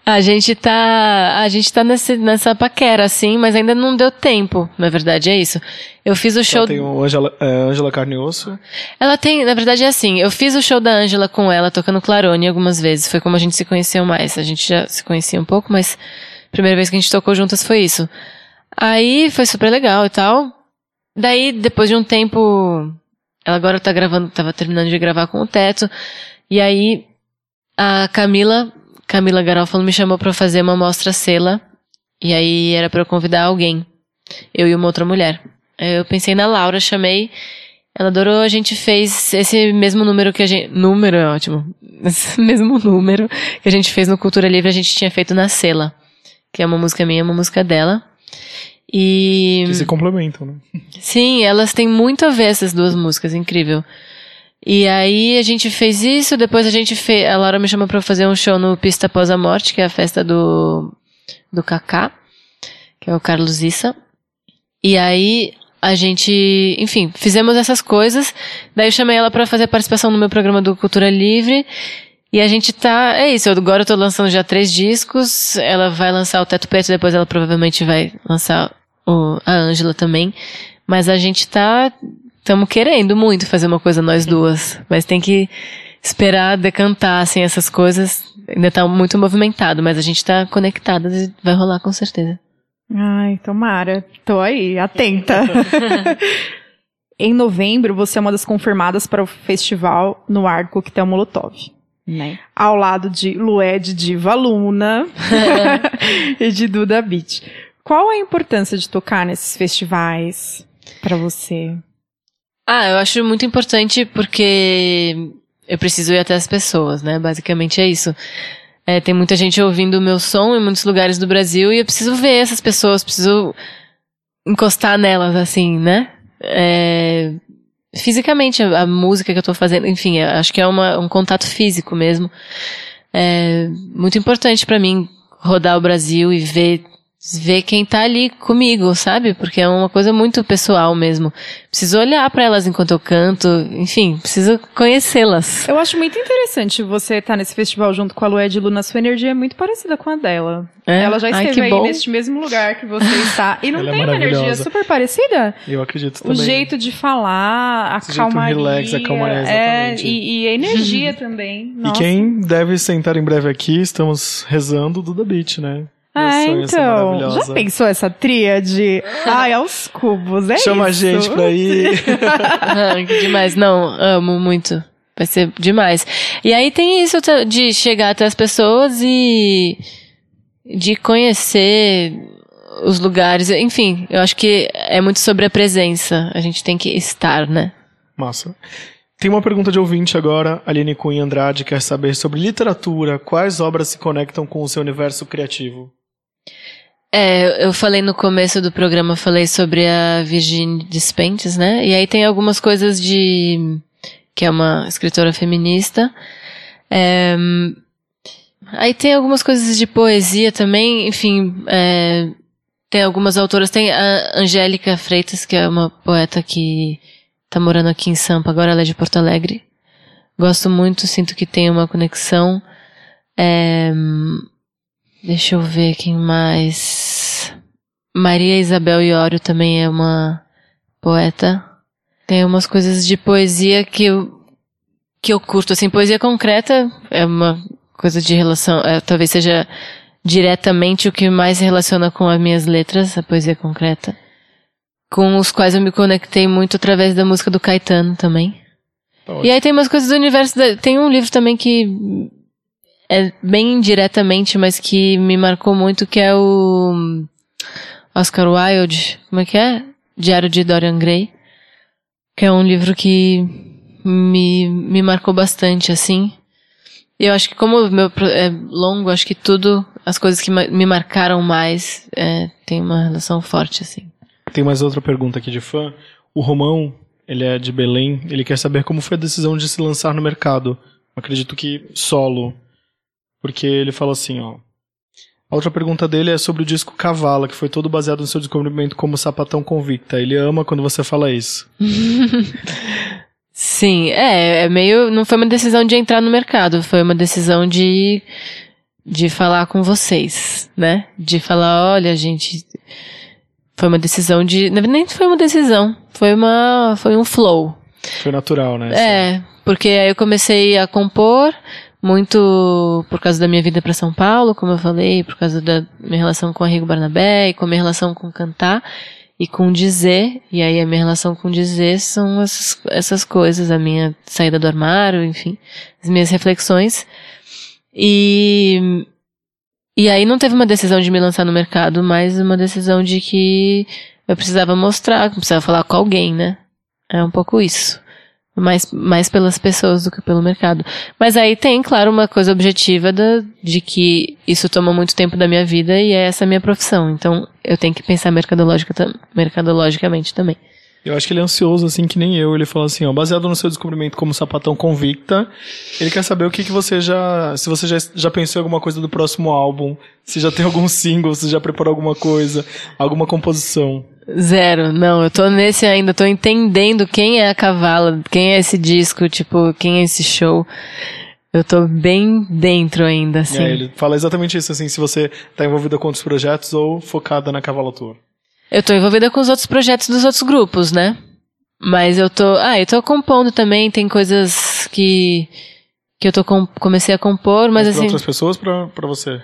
A gente tá. A gente tá nesse, nessa paquera, assim, mas ainda não deu tempo. Na verdade, é isso. Eu fiz o show. Ela tem o Angela, é, Angela Carne e Osso. Ela tem, na verdade é assim, eu fiz o show da Ângela com ela, tocando Clarone algumas vezes. Foi como a gente se conheceu mais. A gente já se conhecia um pouco, mas a primeira vez que a gente tocou juntas foi isso. Aí foi super legal e tal. Daí, depois de um tempo, ela agora tá gravando, tava terminando de gravar com o Teto. E aí, a Camila, Camila Garofalo me chamou pra fazer uma mostra sela. E aí era pra eu convidar alguém. Eu e uma outra mulher. Eu pensei na Laura, chamei. Ela adorou, a gente fez esse mesmo número que a gente. Número é ótimo. <laughs> Esse mesmo número que a gente fez no Cultura Livre, a gente tinha feito na Sela. Que é uma música minha, uma música dela. E. Que se complementam, né? Sim, elas têm muito a ver essas duas músicas, incrível. E aí a gente fez isso, depois a gente fez. A Laura me chamou pra fazer um show no Pista Após a Morte, que é a festa do. do Kaká, que é o Carlos Issa. E aí a gente, enfim, fizemos essas coisas. Daí eu chamei ela pra fazer participação no meu programa do Cultura Livre. E a gente tá. É isso, agora eu tô lançando já três discos. Ela vai lançar o Teto Preto, depois ela provavelmente vai lançar o, a Ângela também. Mas a gente tá. Estamos querendo muito fazer uma coisa nós duas. Mas tem que esperar decantar, assim, essas coisas. Ainda tá muito movimentado, mas a gente tá conectada e vai rolar com certeza. Ai, tomara. Tô aí, atenta. <laughs> em novembro, você é uma das confirmadas para o festival no ar Coquetel Molotov. Né? Ao lado de Lued de Valuna <laughs> <laughs> e de Duda Beat. Qual a importância de tocar nesses festivais para você? Ah, eu acho muito importante porque eu preciso ir até as pessoas, né? Basicamente é isso. É, tem muita gente ouvindo o meu som em muitos lugares do Brasil e eu preciso ver essas pessoas, preciso encostar nelas, assim, né? É, fisicamente, a, a música que eu tô fazendo, enfim, acho que é uma, um contato físico mesmo. É muito importante pra mim rodar o Brasil e ver ver quem tá ali comigo, sabe? Porque é uma coisa muito pessoal mesmo. Preciso olhar pra elas enquanto eu canto, enfim, preciso conhecê-las. Eu acho muito interessante você estar nesse festival junto com a Lued Luna. Sua energia é muito parecida com a dela. É? Ela já Ai, esteve que aí bom. neste mesmo lugar que você está. E não Ela é tem uma energia super parecida? Eu acredito O também. jeito de falar, a Esse jeito calmaria. relax, a calmaria, é, e, e a energia <laughs> também. E Nossa. quem deve sentar em breve aqui, estamos rezando do The Beat, né? Ah, é então. Já pensou essa tríade? Ai, aos cubos, é Chama isso. a gente pra ir. <laughs> Ah, que demais. Não, amo muito. Vai ser demais. E aí tem isso de chegar até as pessoas e de conhecer os lugares. Enfim, eu acho que é muito sobre a presença. A gente tem que estar, né? Massa. Tem uma pergunta de ouvinte agora. Aline Cunha Andrade quer saber sobre literatura. Quais obras se conectam com o seu universo criativo? É, eu falei no começo do programa, falei sobre a Virginie Despentes, né? E aí tem algumas coisas de... que é uma escritora feminista. É, Aí tem algumas coisas de poesia também, enfim, é, tem algumas autoras, tem a Angélica Freitas, que é uma poeta que tá morando aqui em Sampa, agora ela é de Porto Alegre. Gosto muito, sinto que tem uma conexão. É, deixa eu ver quem mais. Maria Isabel Iório também é uma poeta. Tem umas coisas de poesia que eu, que eu curto, assim, poesia concreta é uma coisa de relação, é, talvez seja diretamente o que mais se relaciona com as minhas letras, a poesia concreta, com os quais eu me conectei muito através da música do Caetano também. Tá E aí tem umas coisas do universo, da, tem um livro também que é bem indiretamente, mas que me marcou muito, que é o Oscar Wilde, como é que é? Diário de Dorian Gray, que é um livro que me, me marcou bastante, assim. E eu acho que como o meu é longo, acho que tudo, as coisas que me marcaram mais, é, tem uma relação forte, assim. Tem mais outra pergunta aqui de fã. O Romão, ele é de Belém, ele quer saber como foi a decisão de se lançar no mercado. Acredito que solo. Porque ele fala assim, ó. A outra pergunta dele é sobre o disco Cavala, que foi todo baseado no seu descobrimento como sapatão convicta. Ele ama quando você fala isso. <laughs> Sim, é, é meio. Não foi uma decisão de entrar no mercado, foi uma decisão de. de falar com vocês, né? De falar, olha, gente. Foi uma decisão de. Nem foi uma decisão, foi uma. Foi um flow. Foi natural, né? É, porque aí eu comecei a compor muito por causa da minha vida para São Paulo, como eu falei, por causa da minha relação com a Rigo Barnabé e com a minha relação com cantar e com dizer. E aí a minha relação com dizer são essas, essas coisas, a minha saída do armário, enfim, as minhas reflexões. E e aí não teve uma decisão de me lançar no mercado, mas uma decisão de que eu precisava mostrar, precisava falar com alguém, né? É um pouco isso. Mais, mais pelas pessoas do que pelo mercado. Mas aí tem, claro, uma coisa objetiva da, de que isso toma muito tempo da minha vida e é essa a minha profissão. Então eu tenho que pensar mercadológica, tam- mercadologicamente também. Eu acho que ele é ansioso, assim, que nem eu. Ele fala assim, ó, baseado no seu descobrimento como sapatão convicta, ele quer saber o que, que você já. Se você já, já pensou em alguma coisa do próximo álbum, se já tem algum single, se já preparou alguma coisa, alguma composição. Zero, não, eu tô nesse ainda, tô entendendo quem é a Cavala, quem é esse disco, tipo, quem é esse show. Eu tô bem dentro ainda, assim. É, ele fala exatamente isso, assim, se você tá envolvida com outros projetos ou focada na Cavalo Tour. Eu tô envolvida com os outros projetos dos outros grupos, né? Mas eu tô. Ah, eu tô compondo também, tem coisas que. que eu tô com, comecei a compor, mas Mas pra assim. outras pessoas, pra, pra você.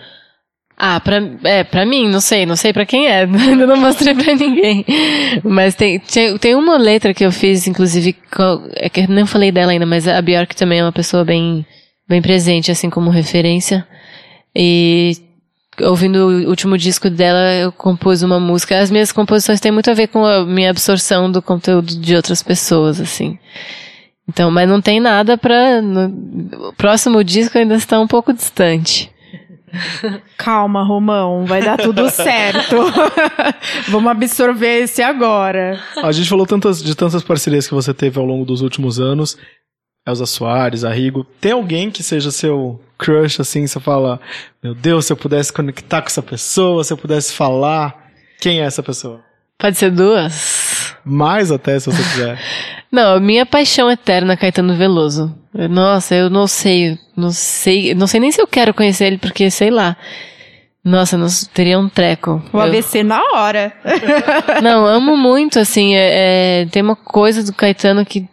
Ah, pra, é, pra mim, não sei, não sei pra quem é, <laughs> ainda não mostrei pra ninguém. Mas tem, tem, tem uma letra que eu fiz, inclusive, é que eu não falei dela ainda, mas a Bjork também é uma pessoa bem, bem presente, assim, como referência. E ouvindo o último disco dela, eu compus uma música. As minhas composições têm muito a ver com a minha absorção do conteúdo de outras pessoas, assim. Então, mas não tem nada pra. no- o próximo disco ainda está um pouco distante. <laughs> Calma, Romão, vai dar tudo <laughs> certo. <laughs> Vamos absorver esse agora. A gente falou tantas, de tantas parcerias que você teve ao longo dos últimos anos. Elza Soares, Arrigo. Tem alguém que seja seu crush, assim, você fala, meu Deus, se eu pudesse conectar com essa pessoa, se eu pudesse falar, quem é essa pessoa? Pode ser duas? Mais até, se você quiser. <laughs> Não, a minha paixão eterna é Caetano Veloso. Nossa, eu não sei, não sei, não sei nem se eu quero conhecer ele, porque sei lá. Nossa, não, teria um treco. O Eu- AVC na hora. Não, amo muito, assim, é, é, tem uma coisa do Caetano que,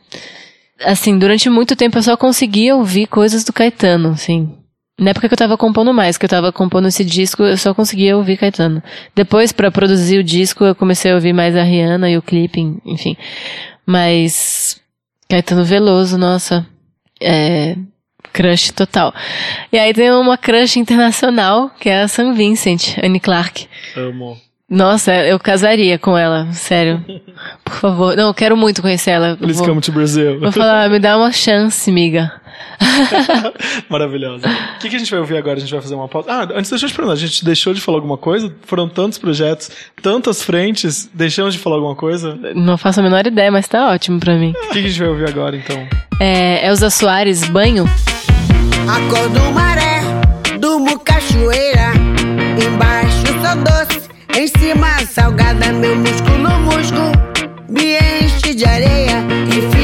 assim, durante muito tempo eu só conseguia ouvir coisas do Caetano, assim. Na época que eu tava compondo mais, que eu tava compondo esse disco, eu só conseguia ouvir Caetano. Depois, pra produzir o disco, eu comecei a ouvir mais a Rihanna e o clipe, enfim. Mas, Caetano Veloso, nossa, é, crush total. E aí tem uma crush internacional, que é a Sam Vincent, Annie Clark. Amo. Nossa, eu casaria com ela, sério. Por favor. Não, eu quero muito conhecer ela. Eu Please Vou, come to Brazil. vou falar, me dá uma chance, miga. <laughs> Maravilhosa. O que, que a gente vai ouvir agora? A gente vai fazer uma pausa. Ah, antes deixa eu te perguntar, a gente deixou de falar alguma coisa? Foram tantos projetos, tantas frentes, deixamos de falar alguma coisa? O Não faço a menor ideia, mas tá ótimo pra mim. que, que a gente vai ouvir agora, então? É, Elza Soares, banho. A cor do maré, do cachoeira. Embaixo sou doce, em cima salgada, meu músculo, músculo me enche de areia e fico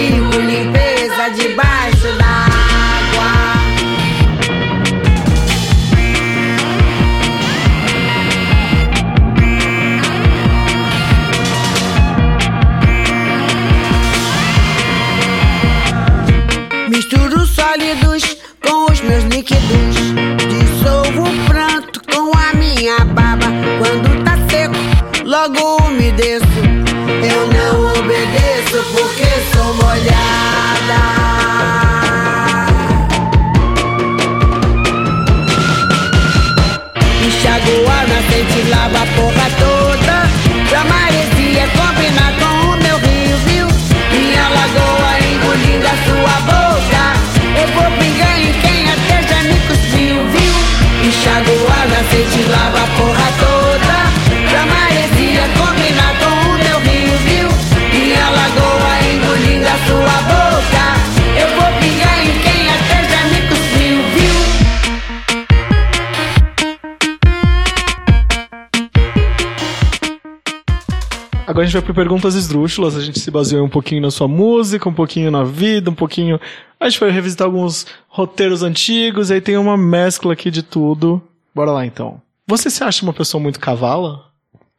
gente vai para perguntas esdrúxulas. A gente se baseou um pouquinho na sua música, um pouquinho na vida, um pouquinho. A gente vai revisitar alguns roteiros antigos, aí tem uma mescla aqui de tudo. Bora lá então. Você se acha uma pessoa muito cavala?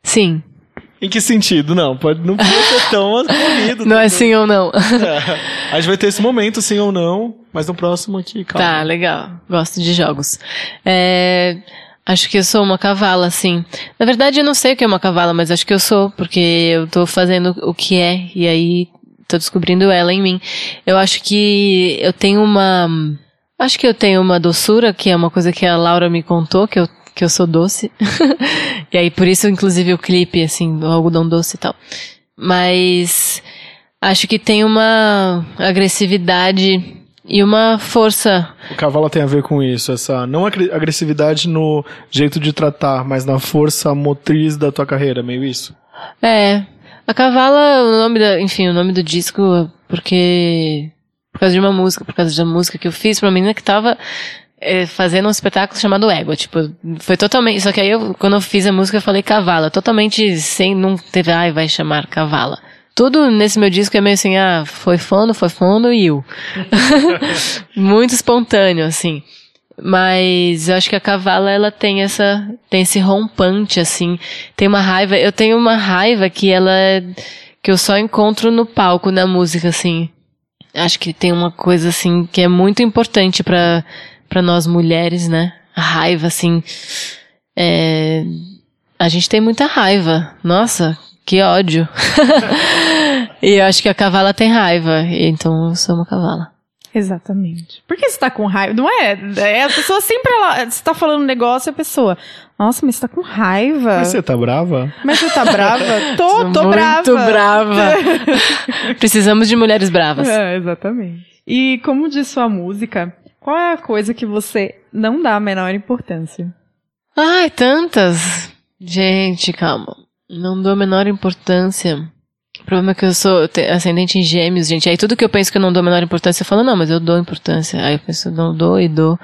Sim. Em que sentido? Não, pode, não precisa ser tão <laughs> corrido. Não é sim ou não. É. A gente vai ter esse momento, sim ou não, mas no próximo aqui, calma. Tá, legal. Gosto de jogos. É, acho que eu sou uma cavala, sim. Na verdade, eu não sei o que é uma cavala, mas acho que eu sou, porque eu tô fazendo o que é, e aí tô descobrindo ela em mim. Eu acho que eu tenho uma. Acho que eu tenho uma doçura, que é uma coisa que a Laura me contou, que eu, que eu sou doce. <laughs> e aí, por isso, inclusive, o clipe, assim, do algodão doce e tal. Mas acho que tem uma agressividade e uma força O cavalo tem a ver com isso, essa não agre- agressividade no jeito de tratar, mas na força motriz da tua carreira, meio isso. É. A Cavala, o nome da, enfim, o nome do disco, porque por causa de uma música, por causa da música que eu fiz pra uma menina que tava é, fazendo um espetáculo chamado Égua, tipo, foi totalmente, só que aí eu, quando eu fiz a música eu falei Cavala, totalmente sem, não teve, ai, vai chamar Cavala. Tudo nesse meu disco é meio assim, ah, foi fundo, foi fundo e eu. Muito espontâneo, assim. Mas eu acho que a cavala ela tem essa tem esse rompante assim, tem uma raiva, eu tenho uma raiva que ela que eu só encontro no palco na música assim. Acho que tem uma coisa assim que é muito importante para para nós mulheres, né? A raiva assim é a gente tem muita raiva. Nossa, que ódio. <laughs> e eu acho que a cavala tem raiva, então eu sou uma cavala. Exatamente. Por que você tá com raiva? Não é? é a pessoa sempre ela, você tá falando um negócio e a pessoa, nossa, mas você tá com raiva. Mas você tá brava? Mas você tá brava? <laughs> Tô, tô Muito brava. brava. <laughs> Precisamos de mulheres bravas. É, exatamente. E como diz sua música, qual é a coisa que você não dá a menor importância? Ai, tantas. Gente, calma. Não dou a menor importância. O problema é que eu sou te- ascendente em gêmeos, gente. Aí tudo que eu penso que eu não dou a menor importância, eu falo, não, mas eu dou importância. Aí eu penso, não dou e dou.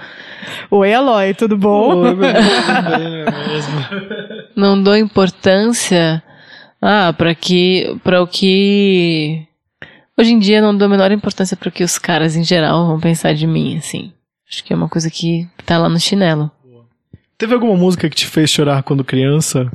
Oi, Aloy, tudo bom? Oi, meu é mesmo. <laughs> Não dou importância. Ah, para que. para o que. Hoje em dia não dou a menor importância para o que os caras em geral vão pensar de mim, assim. Acho que é uma coisa que tá lá no chinelo. Teve alguma música que te fez chorar quando criança?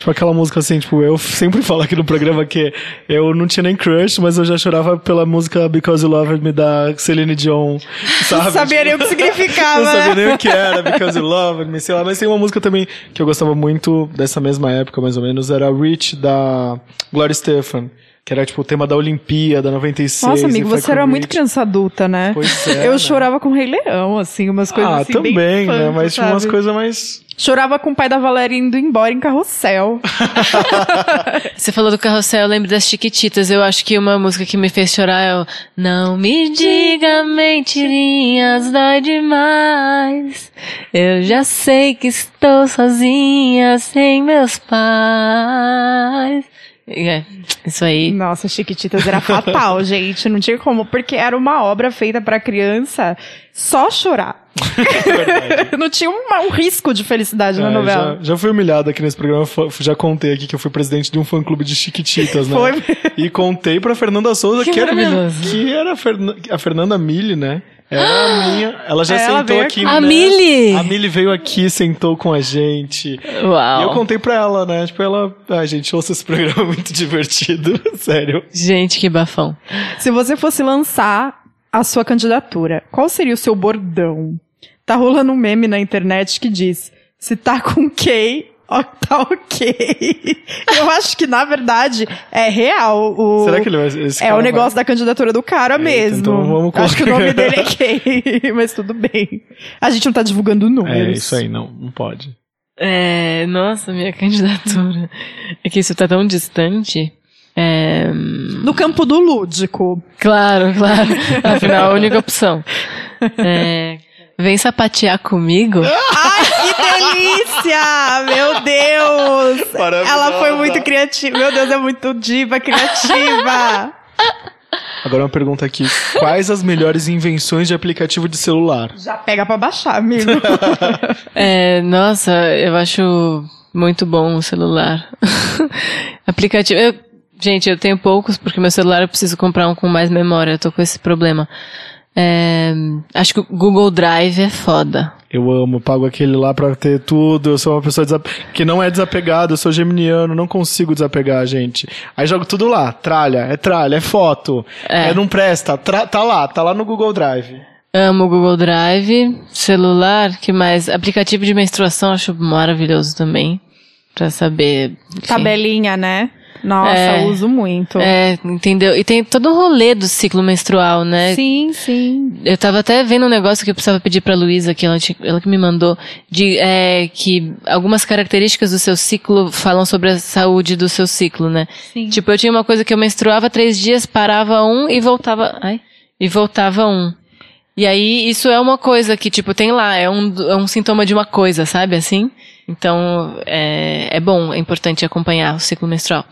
Tipo aquela música assim, tipo, eu <laughs> sempre falo aqui no programa que eu não tinha nem crush, mas eu já chorava pela música Because You Loved Me da Celine Dion, <laughs> sabe? Não sabia nem o que significava. <laughs> Não sabia nem o que era, Because You Loved Me, sei lá. Mas tem uma música também que eu gostava muito dessa mesma época, mais ou menos, era Rich, da Gloria Stefan. Que era tipo o tema da Olimpíada, 96. Nossa, e amigo, você era muito criança adulta, né? Pois é, Eu né? chorava com o Rei Leão, assim, umas coisas Ah, assim. também, bem né? infanto, Mas tinha umas coisas mais. Chorava com o pai da Valéria indo embora em carrossel. <laughs> Você falou do carrossel, eu lembro das Chiquititas. Eu acho que uma música que me fez chorar é o Não me diga mentirinhas, dói demais. Eu já sei que estou sozinha, sem meus pais. É, isso aí. Nossa, Chiquititas era fatal, <laughs> gente. Não tinha como, porque era uma obra feita pra criança só chorar. <laughs> não tinha uma- um risco de felicidade na É, novela. Já, já fui humilhado aqui nesse programa, já contei aqui que eu fui presidente de um fã clube de Chiquititas, né? Foi. E contei pra Fernanda Souza Que que, era, que era a, Ferna- a Fernanda Mille, né? Era a <gasps> minha. Ela já Ela sentou aqui. aqui. A né? Mili! A Mili veio aqui, sentou com a gente. Uau. E eu contei pra ela, né? Tipo, ela. Ai, gente, ouça esse programa é <laughs> muito divertido. <laughs> Sério. Gente, que bafão. Se você fosse lançar a sua candidatura, qual seria o seu bordão? Tá rolando um meme na internet que diz: se tá com Kay, <laughs> ó, tá ok. Eu acho que, na verdade, é real. O... Será que ele vai. esse É o vai- negócio da candidatura do cara mesmo. então vamos Acho que o colocar- nome dele é Kay, <laughs> mas tudo bem. A gente não tá divulgando números. É, isso aí, não, não pode. É, nossa, minha <laughs> candidatura. É que isso tá tão distante. É, No campo do lúdico. claro, claro. Afinal, a única opção. É, vem sapatear comigo? Ai, que delícia! Meu Deus! Ela foi muito criativa. Meu Deus, é muito diva criativa. Agora uma pergunta aqui. Quais as melhores invenções de aplicativo de celular? Já pega pra baixar, amigo. <laughs> É, nossa, eu acho muito bom o celular. <laughs> Aplicativo. eu- gente, eu tenho poucos porque meu celular eu preciso comprar um com mais memória. Eu tô com esse problema. É, acho que o Google Drive é foda. Eu amo, pago aquele lá pra ter tudo. Eu sou uma pessoa que não é desapegada, eu sou geminiano, não consigo desapegar, gente. Aí jogo tudo lá, tralha, é tralha, é foto, É. é, não presta, tra- tá lá, tá lá no Google Drive. Amo o Google Drive, celular, que mais? Aplicativo de menstruação acho maravilhoso também. Pra saber. enfim. Tabelinha, né? Nossa, É. uso muito. É, entendeu? E tem todo o rolê do ciclo menstrual, né? Sim, sim. Eu tava até vendo um negócio que eu precisava pedir pra Luísa, que ela, ela que me mandou, de é, que algumas características do seu ciclo falam sobre a saúde do seu ciclo, né? Sim. Tipo, eu tinha uma coisa que eu menstruava três dias, parava um e voltava. Ai, e voltava um. E aí, isso é uma coisa que, tipo, tem lá, é um, é um sintoma de uma coisa, sabe? Assim. Então, é, é bom, é importante acompanhar o ciclo menstrual.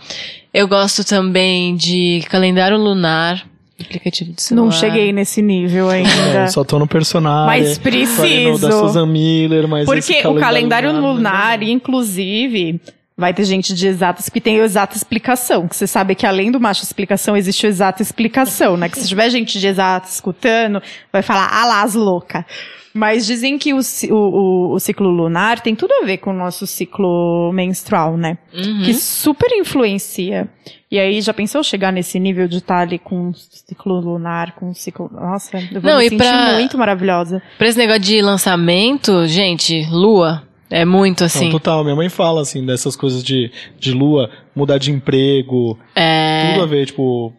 Eu gosto também de calendário lunar, aplicativo de celular. Não cheguei nesse nível <laughs> ainda. É, só tô no personagem. Mas preciso. da Susan Miller, mas Porque o calendário lunar, lunar, né? inclusive, vai ter gente de exatas que tem o exata explicação. Que você sabe que além do macho explicação, existe o exata explicação, né? Que se tiver gente de exata escutando, vai falar, ah lá, as louca. Mas dizem que o, o, o, ciclo lunar tem tudo a ver com o nosso ciclo menstrual, né? Uhum. Que super influencia. E aí, já pensou chegar nesse nível de estar ali com o ciclo lunar, com o ciclo... Nossa, eu vou Não, me sentir pra- muito maravilhosa. Pra esse negócio de lançamento, gente, lua, é muito assim. Não, total, minha mãe fala assim dessas coisas de, de lua, mudar de emprego, é, tudo a ver, tipo,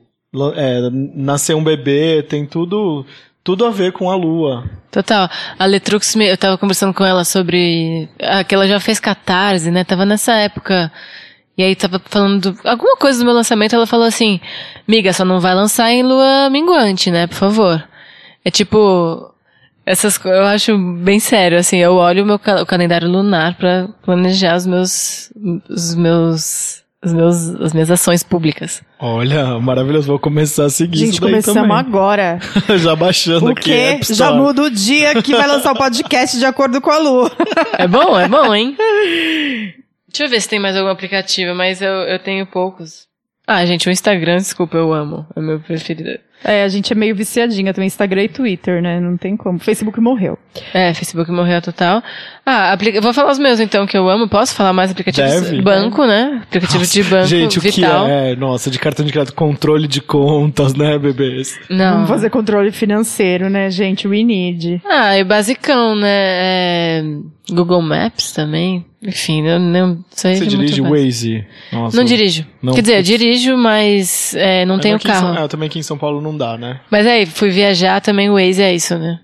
é, nascer um bebê, tem tudo, tudo a ver com a lua. total. A Letrux, eu tava conversando com ela sobre. Ah, que ela já fez catarse, né? Tava nessa época. E aí tava falando do- alguma coisa do meu lançamento, ela falou assim: Miga, só não vai lançar em lua minguante, né? Por favor. É tipo. Essas eu acho bem sério, assim, eu olho o meu o calendário lunar pra planejar os meus. os meus. Os meus, as minhas ações públicas. Olha, maravilhoso, vou começar a seguir Gente, isso daí começamos também. agora. <laughs> Já baixando O aqui. Já muda o dia que vai lançar o podcast de acordo com a Lu. É bom, é bom, hein? <laughs> Deixa eu ver se tem mais algum aplicativo, mas eu, eu tenho poucos. Ah, gente, o Instagram, desculpa, eu amo. É o meu preferido. É, a gente é meio viciadinha também, Instagram e Twitter, né? Não tem como. Facebook morreu. É, Facebook morreu total. Ah, aplica... vou falar os meus então, que eu amo. Posso falar mais aplicativos? Deve. Banco, né? Aplicativo de banco, Gente, o vital. que é? Nossa, de cartão de crédito, controle de contas, né, bebês? Não. Vamos fazer controle financeiro, né, gente? We need. Ah, e basicão, né? É... Google Maps também. Enfim, eu não sei. Você dirige. Waze? Nossa, Não dirijo. Não, Quer dizer, eu dirijo, mas é, não Mas tenho carro. São- ah, também aqui em São Paulo não dá, né? Mas aí, fui viajar também, o Waze é isso, né?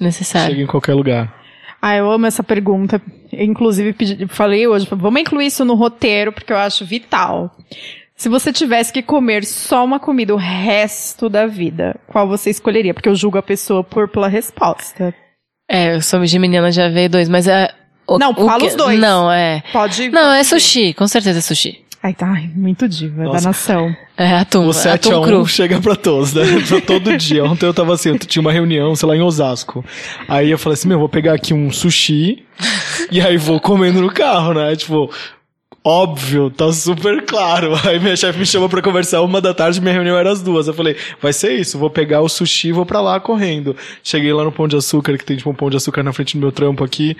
Necessário. Chega em qualquer lugar. Ah, eu amo essa pergunta. Eu, Inclusive, pedi- falei hoje, vamos incluir isso no roteiro, porque eu acho vital. Se você tivesse que comer só uma comida o resto da vida, qual você escolheria? Porque eu julgo a pessoa por pela resposta. É, eu sou geminiana, já veio dois, mas é... o- Não, o fala que- os dois. Não, é... Pode. Não, é sushi, com certeza é sushi. Ai, tá, muito diva Nossa. da nação. É, atum. O 7 atum a 1 cru. chega pra todos, né? <laughs> Pra todo dia. Ontem eu tava assim, eu tinha uma reunião, sei lá, em Osasco. Aí eu falei assim, meu, vou pegar aqui um sushi e aí vou comendo no carro, né? Tipo, óbvio, tá super claro. <laughs> Aí minha chefe me chamou pra conversar uma da tarde, minha reunião era às duas. Eu falei, vai ser isso, vou pegar o sushi e vou pra lá correndo. Cheguei lá no Pão de Açúcar, que tem tipo um Pão de Açúcar na frente do meu trampo aqui.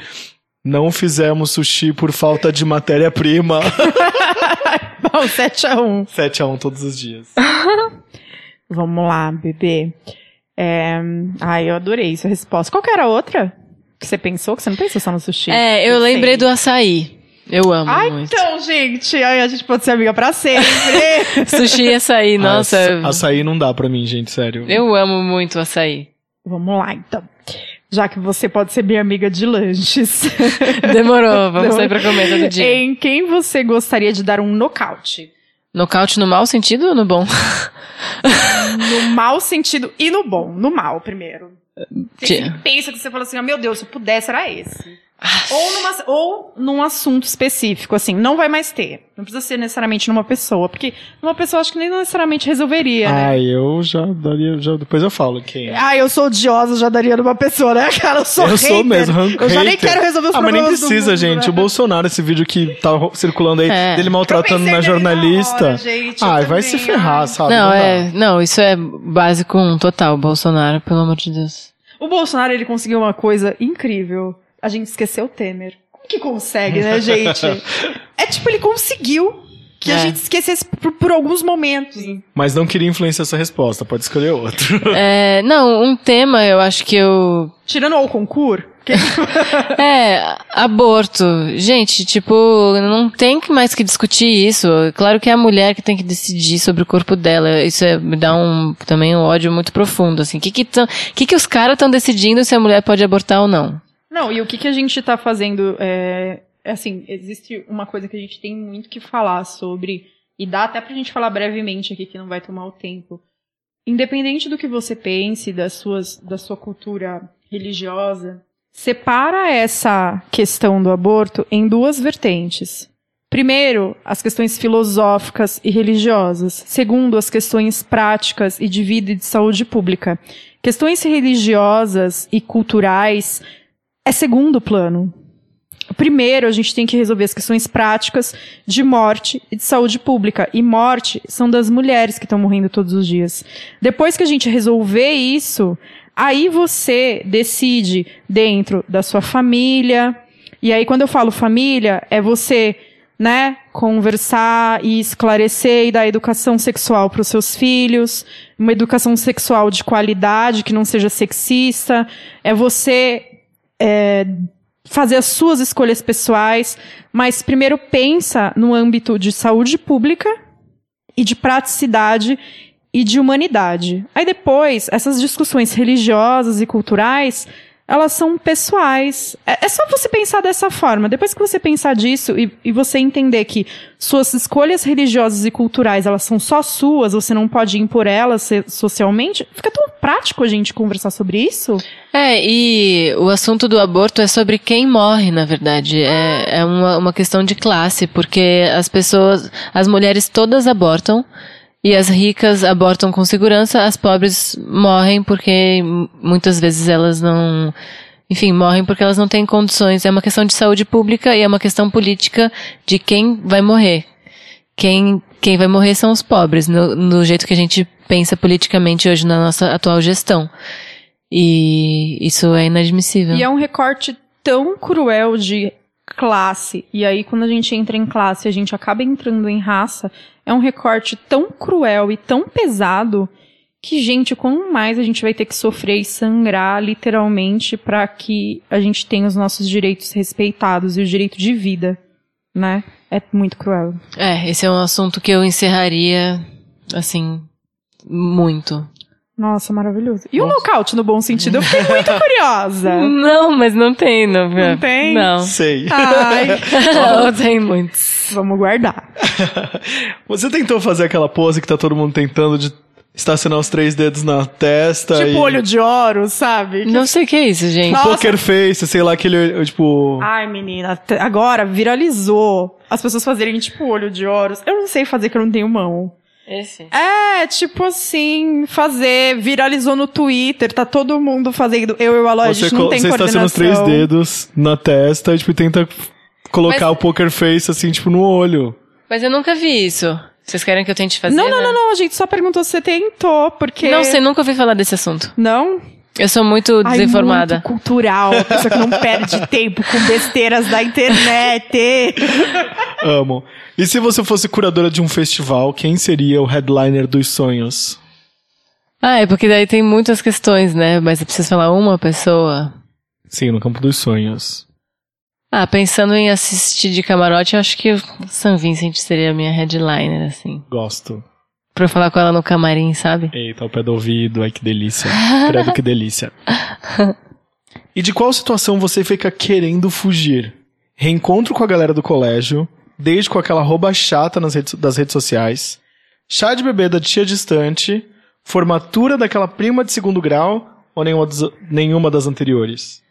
Não fizemos sushi por falta de matéria-prima. <laughs> Bom, 7x1. 7 a 1 todos os dias. <laughs> Vamos lá, bebê. É... Ai, eu adorei essa resposta. Qual que era a outra que você pensou? Que você não pensou só no sushi? É, eu sei. lembrei do açaí. Eu amo Ai, muito. então, gente. Ai, a gente pode ser amiga pra sempre. <laughs> Sushi e açaí, nossa. Aça- Açaí não dá pra mim, gente, sério. Eu amo muito açaí. Vamos lá, então. Já que você pode ser minha amiga de lanches. <laughs> Demorou, vamos sair pra comer todo dia. Em quem você gostaria de dar um nocaute? Nocaute no mau sentido ou no bom? No mau sentido e no bom. No mal, primeiro. Você pensa que você fala assim, ah, meu Deus, se eu pudesse, era esse. Ah. Ou, numa, ou num assunto específico, assim, não vai mais ter. Não precisa ser necessariamente numa pessoa, porque numa pessoa acho que nem necessariamente resolveria, né? Ai, eu já daria. Já, depois eu falo quem é. Ah, eu sou odiosa, já daria numa pessoa, né, cara? Eu sou eu sou hater. mesmo, ran- Eu já nem quero resolver os Ah, mas nem problemas do precisa, mundo, gente. né? O Bolsonaro, esse vídeo que tá circulando aí, É. dele maltratando na nele na jornalista. hora, gente, eu Ai, vai se ferrar, sabe? Não, dá. é. Não, isso é básico um total, Bolsonaro, pelo amor de Deus. O Bolsonaro, ele conseguiu uma coisa incrível. A gente esqueceu o Temer. Como que consegue, né, gente? <laughs> é tipo, ele conseguiu que a É. gente esquecesse por, por alguns momentos. Mas não queria influenciar essa resposta, pode escolher outro. É, não, um tema eu acho que eu. Tirando o concurso, que <laughs> É, aborto. Gente, tipo, não tem mais que discutir isso. Claro que é a mulher que tem que decidir sobre o corpo dela. Isso é- me dá um, também um ódio muito profundo, assim. O que que, tão- que, que os caras estão decidindo se a mulher pode abortar ou não? Não, e o que, que a gente tá fazendo é, é assim, existe uma coisa que a gente tem muito que falar sobre, e dá até pra gente falar brevemente aqui, que não vai tomar o tempo. Independente do que você pense, das suas, da sua cultura religiosa, separa essa questão do aborto em duas vertentes. Primeiro, as questões filosóficas e religiosas. Segundo, as questões práticas e de vida e de saúde pública. Questões religiosas e culturais é segundo plano. Primeiro, a gente tem que resolver as questões práticas de morte e de saúde pública. E morte são das mulheres que estão morrendo todos os dias. Depois que a gente resolver isso, aí você decide dentro da sua família. E aí, quando eu falo família, é você, né, conversar e esclarecer e dar educação sexual para os seus filhos, uma educação sexual de qualidade, que não seja sexista. É você é, fazer as suas escolhas pessoais, mas primeiro pensa no âmbito de saúde pública e de praticidade e de humanidade. Aí depois, essas discussões religiosas e culturais, elas são pessoais. É, é só você pensar dessa forma. Depois que você pensar disso e, e você entender que suas escolhas religiosas e culturais, elas são só suas, você não pode impor elas socialmente, fica tão prático a gente conversar sobre isso. É, e o assunto do aborto é sobre quem morre, na verdade. É, é uma, uma questão de classe, porque as pessoas, as mulheres todas abortam, e as ricas abortam com segurança, as pobres morrem porque muitas vezes elas não. Enfim, morrem porque elas não têm condições. É uma questão de saúde pública e é uma questão política de quem vai morrer. Quem, quem vai morrer são os pobres, no, no jeito que a gente pensa politicamente hoje na nossa atual gestão. E isso é inadmissível. E é um recorte tão cruel de classe. E aí, quando a gente entra em classe, a gente acaba entrando em raça. É um recorte tão cruel e tão pesado que, gente, quanto mais a gente vai ter que sofrer e sangrar, literalmente, para que a gente tenha os nossos direitos respeitados e o direito de vida, né? É muito cruel. É, esse é um assunto que eu encerraria, assim, muito. Nossa, maravilhoso. E o nocaute no bom sentido? Eu fiquei muito <laughs> curiosa. Não, mas não tem, não. Não tem? Não. Sei. Ai, <laughs> não tem muitos. vamos guardar. <laughs> Você tentou fazer aquela pose que tá todo mundo tentando de estacionar os três dedos na testa Tipo e... olho de ouro, sabe? Não sei o que é isso, gente. Nossa. Poker face, sei lá, aquele, tipo... Ai, menina, agora viralizou as pessoas fazerem, tipo, olho de Horus. Eu não sei fazer que eu não tenho mão. Esse. É, tipo assim, fazer, viralizou no Twitter, tá todo mundo fazendo. Eu e o Aloy, a Você, gente não tem você está sendo os três coordenação. dedos na testa e tipo, tenta colocar Mas- o poker face assim, tipo, no olho. Mas eu nunca vi isso. Vocês querem que eu tente fazer? Não, não, né? não, não, a gente só perguntou se você tentou, porque... Não sei, nunca ouvi falar desse assunto. Não? Eu sou muito Ai, desinformada. muito cultural, a pessoa que não <laughs> perde tempo com besteiras da internet. Amo. E se você fosse curadora de um festival, quem seria o headliner dos sonhos? Ah, é porque daí tem muitas questões, né? Mas eu preciso falar uma pessoa. Sim, no campo dos sonhos. Ah, pensando em assistir de camarote, eu acho que o San Vincent seria a minha headliner, assim. Gosto. Pra eu falar com ela no camarim, sabe? Eita, o pé do ouvido, ai que delícia. Credo que delícia. <laughs> E de qual situação você fica querendo fugir? Reencontro com a galera do colégio, desde com aquela rouba chata nas redes, das redes sociais, chá de bebê da tia distante, formatura daquela prima de segundo grau ou nenhuma, das- nenhuma das anteriores?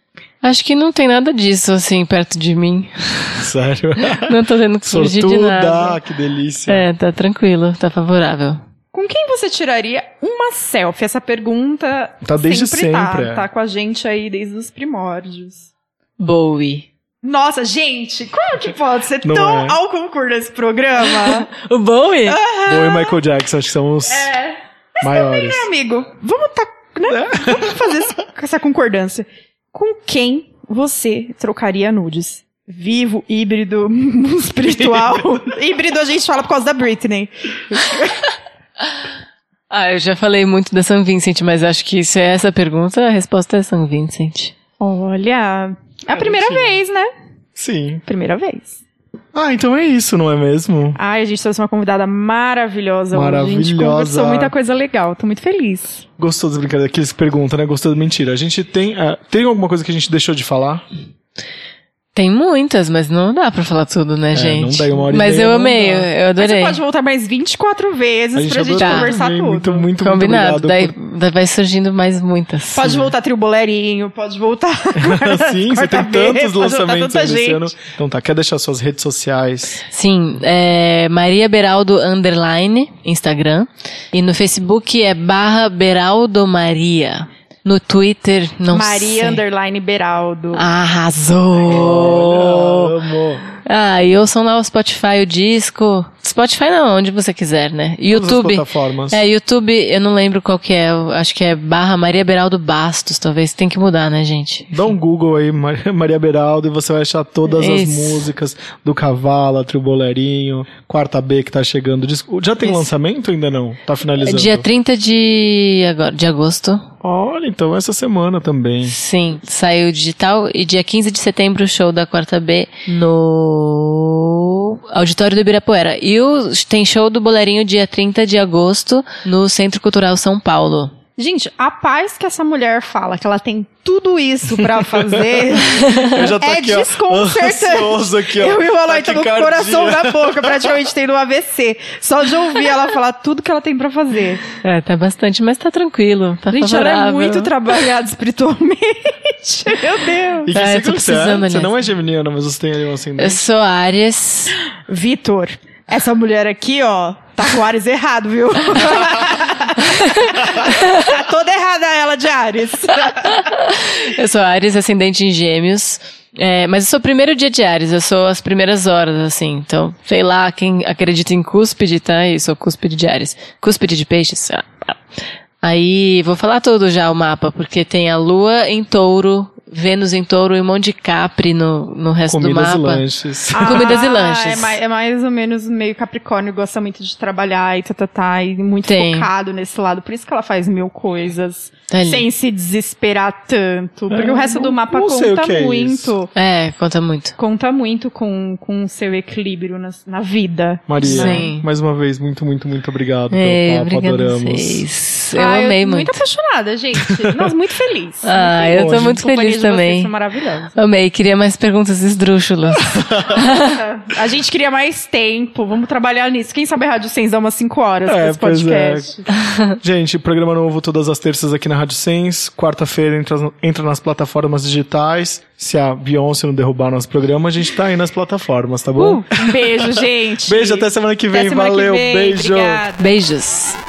Acho que não tem nada disso, assim, perto de mim. <laughs> Sério? Não tô tendo que fugir de nada. que delícia. É, tá tranquilo, tá favorável. Com quem você tiraria uma selfie? Essa pergunta Tá desde sempre, tá, sempre, é. tá com a gente aí desde os primórdios. Bowie. Nossa, gente, como que pode ser <laughs> Não tão é. ao concurso nesse programa? <laughs> O Bowie? Bowie e Michael Jackson, acho que são os é, maiores. né, amigo? Vamos tá, né? Vamos fazer essa concordância. Com quem você trocaria nudes? Vivo, híbrido, <laughs> espiritual. <laughs> híbrido a gente fala por causa da Britney. <laughs> Ah, eu já falei muito da San Vincent, mas acho que se é essa a pergunta, a resposta é San Vincent. Olha, é a primeira Garotinha. vez, né? Sim. Primeira vez. Ah, então é isso, não é mesmo? Ai, a gente trouxe uma convidada maravilhosa, hoje. A gente Maravilhosa. conversou muita coisa legal. Tô muito feliz. Gostou das brincadeiras que eles perguntam, né? Gostou da mentira. A gente tem. ah, tem alguma coisa que a gente deixou de falar? Tem muitas, mas não dá pra falar tudo, né, gente? não dá, uma hora e mas meia eu não amei, dá. eu, eu Mas você adorei. pode voltar mais 24 vezes pra gente adorou conversar também. tudo. Muito, muito, Combinado, muito daí, obrigado. daí vai surgindo mais muitas. Pode voltar trio boleirinho, pode voltar. por- <laughs> Sim, você tem tantos voltar lançamentos tanta aí esse gente. ano. Então tá, quer deixar suas redes sociais? Sim, é Maria Beraldo Underline, Instagram. E no Facebook é barra Beraldo Maria. No Twitter, não Maria sei. Underline Beraldo. Arrasou! Amo. Ah, e ouçam lá o Spotify, o disco. Spotify não, onde você quiser, né? Todas as YouTube. plataformas. É, YouTube, eu não lembro qual que é. acho que é barra Maria Beraldo Bastos, talvez. Tem que mudar, né, gente? Dá um Google aí, <laughs> Maria Beraldo, e você vai achar todas as Isso. músicas do Cavalo, Trio Boleirinho, Quarta B que tá chegando. Já tem Isso. lançamento ainda não? Tá finalizando? Dia 30 de, agora, de agosto. Olha, então essa semana também. Sim, saiu digital. E dia 15 de setembro, o show da Quarta B no Auditório do Ibirapuera. E o, tem show do Boleirinho dia 30 de agosto no Centro Cultural São Paulo. Gente, a paz que essa mulher fala, que ela tem tudo isso pra <laughs> fazer, Eu já tô é aqui, desconcertante. aqui, ó. Eu e o Aloy estamos com o coração na boca, praticamente tendo um AVC. Só de ouvir ela falar tudo que ela tem pra fazer. É, tá bastante, mas tá tranquilo. Tá Gente, ela é favorável. muito trabalhada espiritualmente. <laughs> Meu Deus. E que eu signo tô que você é? precisando, Você não é geminiana, mas você tem ali um Eu ascendente. sou Aries. Vitor, essa mulher aqui, ó, tá com o Ares errado, viu? <laughs> <laughs> tá toda errada ela de Ares. <laughs> Eu sou Ares, ascendente em gêmeos. É, mas eu sou o primeiro dia de Ares, eu sou as primeiras horas, assim. Então, sei lá, quem acredita em cúspide, tá aí, sou cúspide de Ares. Cúspide de peixes. ah, ah. Aí, vou falar tudo já o mapa, porque tem a Lua em touro, Vênus em touro e um monte de Capri no, no resto Comidas do e mapa. lanches. Comidas e Ah, lanches. É mais, é mais ou menos meio Capricórnio, gosta muito de trabalhar e tá, tá, tá, e muito Tem. focado nesse lado. Por isso que ela faz mil coisas. Ali. sem se desesperar tanto. Porque É, o resto do mapa conta é muito. isso. É, conta muito. Conta muito com, com o seu equilíbrio na, na vida. Maria, Sim. mais uma vez, muito, muito, muito obrigado É, pelo papo, adoramos. vocês. Demais. Eu Ah, amei Muito muito. apaixonada, gente. Nossa, muito feliz. <laughs> Ah, eu tô Hoje, muito A companhia feliz vocês também. foi maravilhosa. Amei, queria mais perguntas esdrúxulas. <laughs> A gente queria mais tempo. Vamos trabalhar nisso. Quem sabe a Rádio Sens dá umas 5 horas É, esse é. podcast. <laughs> Gente, programa novo todas as terças aqui na Rádio Sens. Quarta-feira entra, entra nas plataformas digitais. Se a Beyoncé não derrubar nosso programa, a gente tá aí nas plataformas, tá bom? Um beijo, gente. Beijo, até semana que Até vem. semana que Valeu, vem. beijo. Obrigada. Beijos.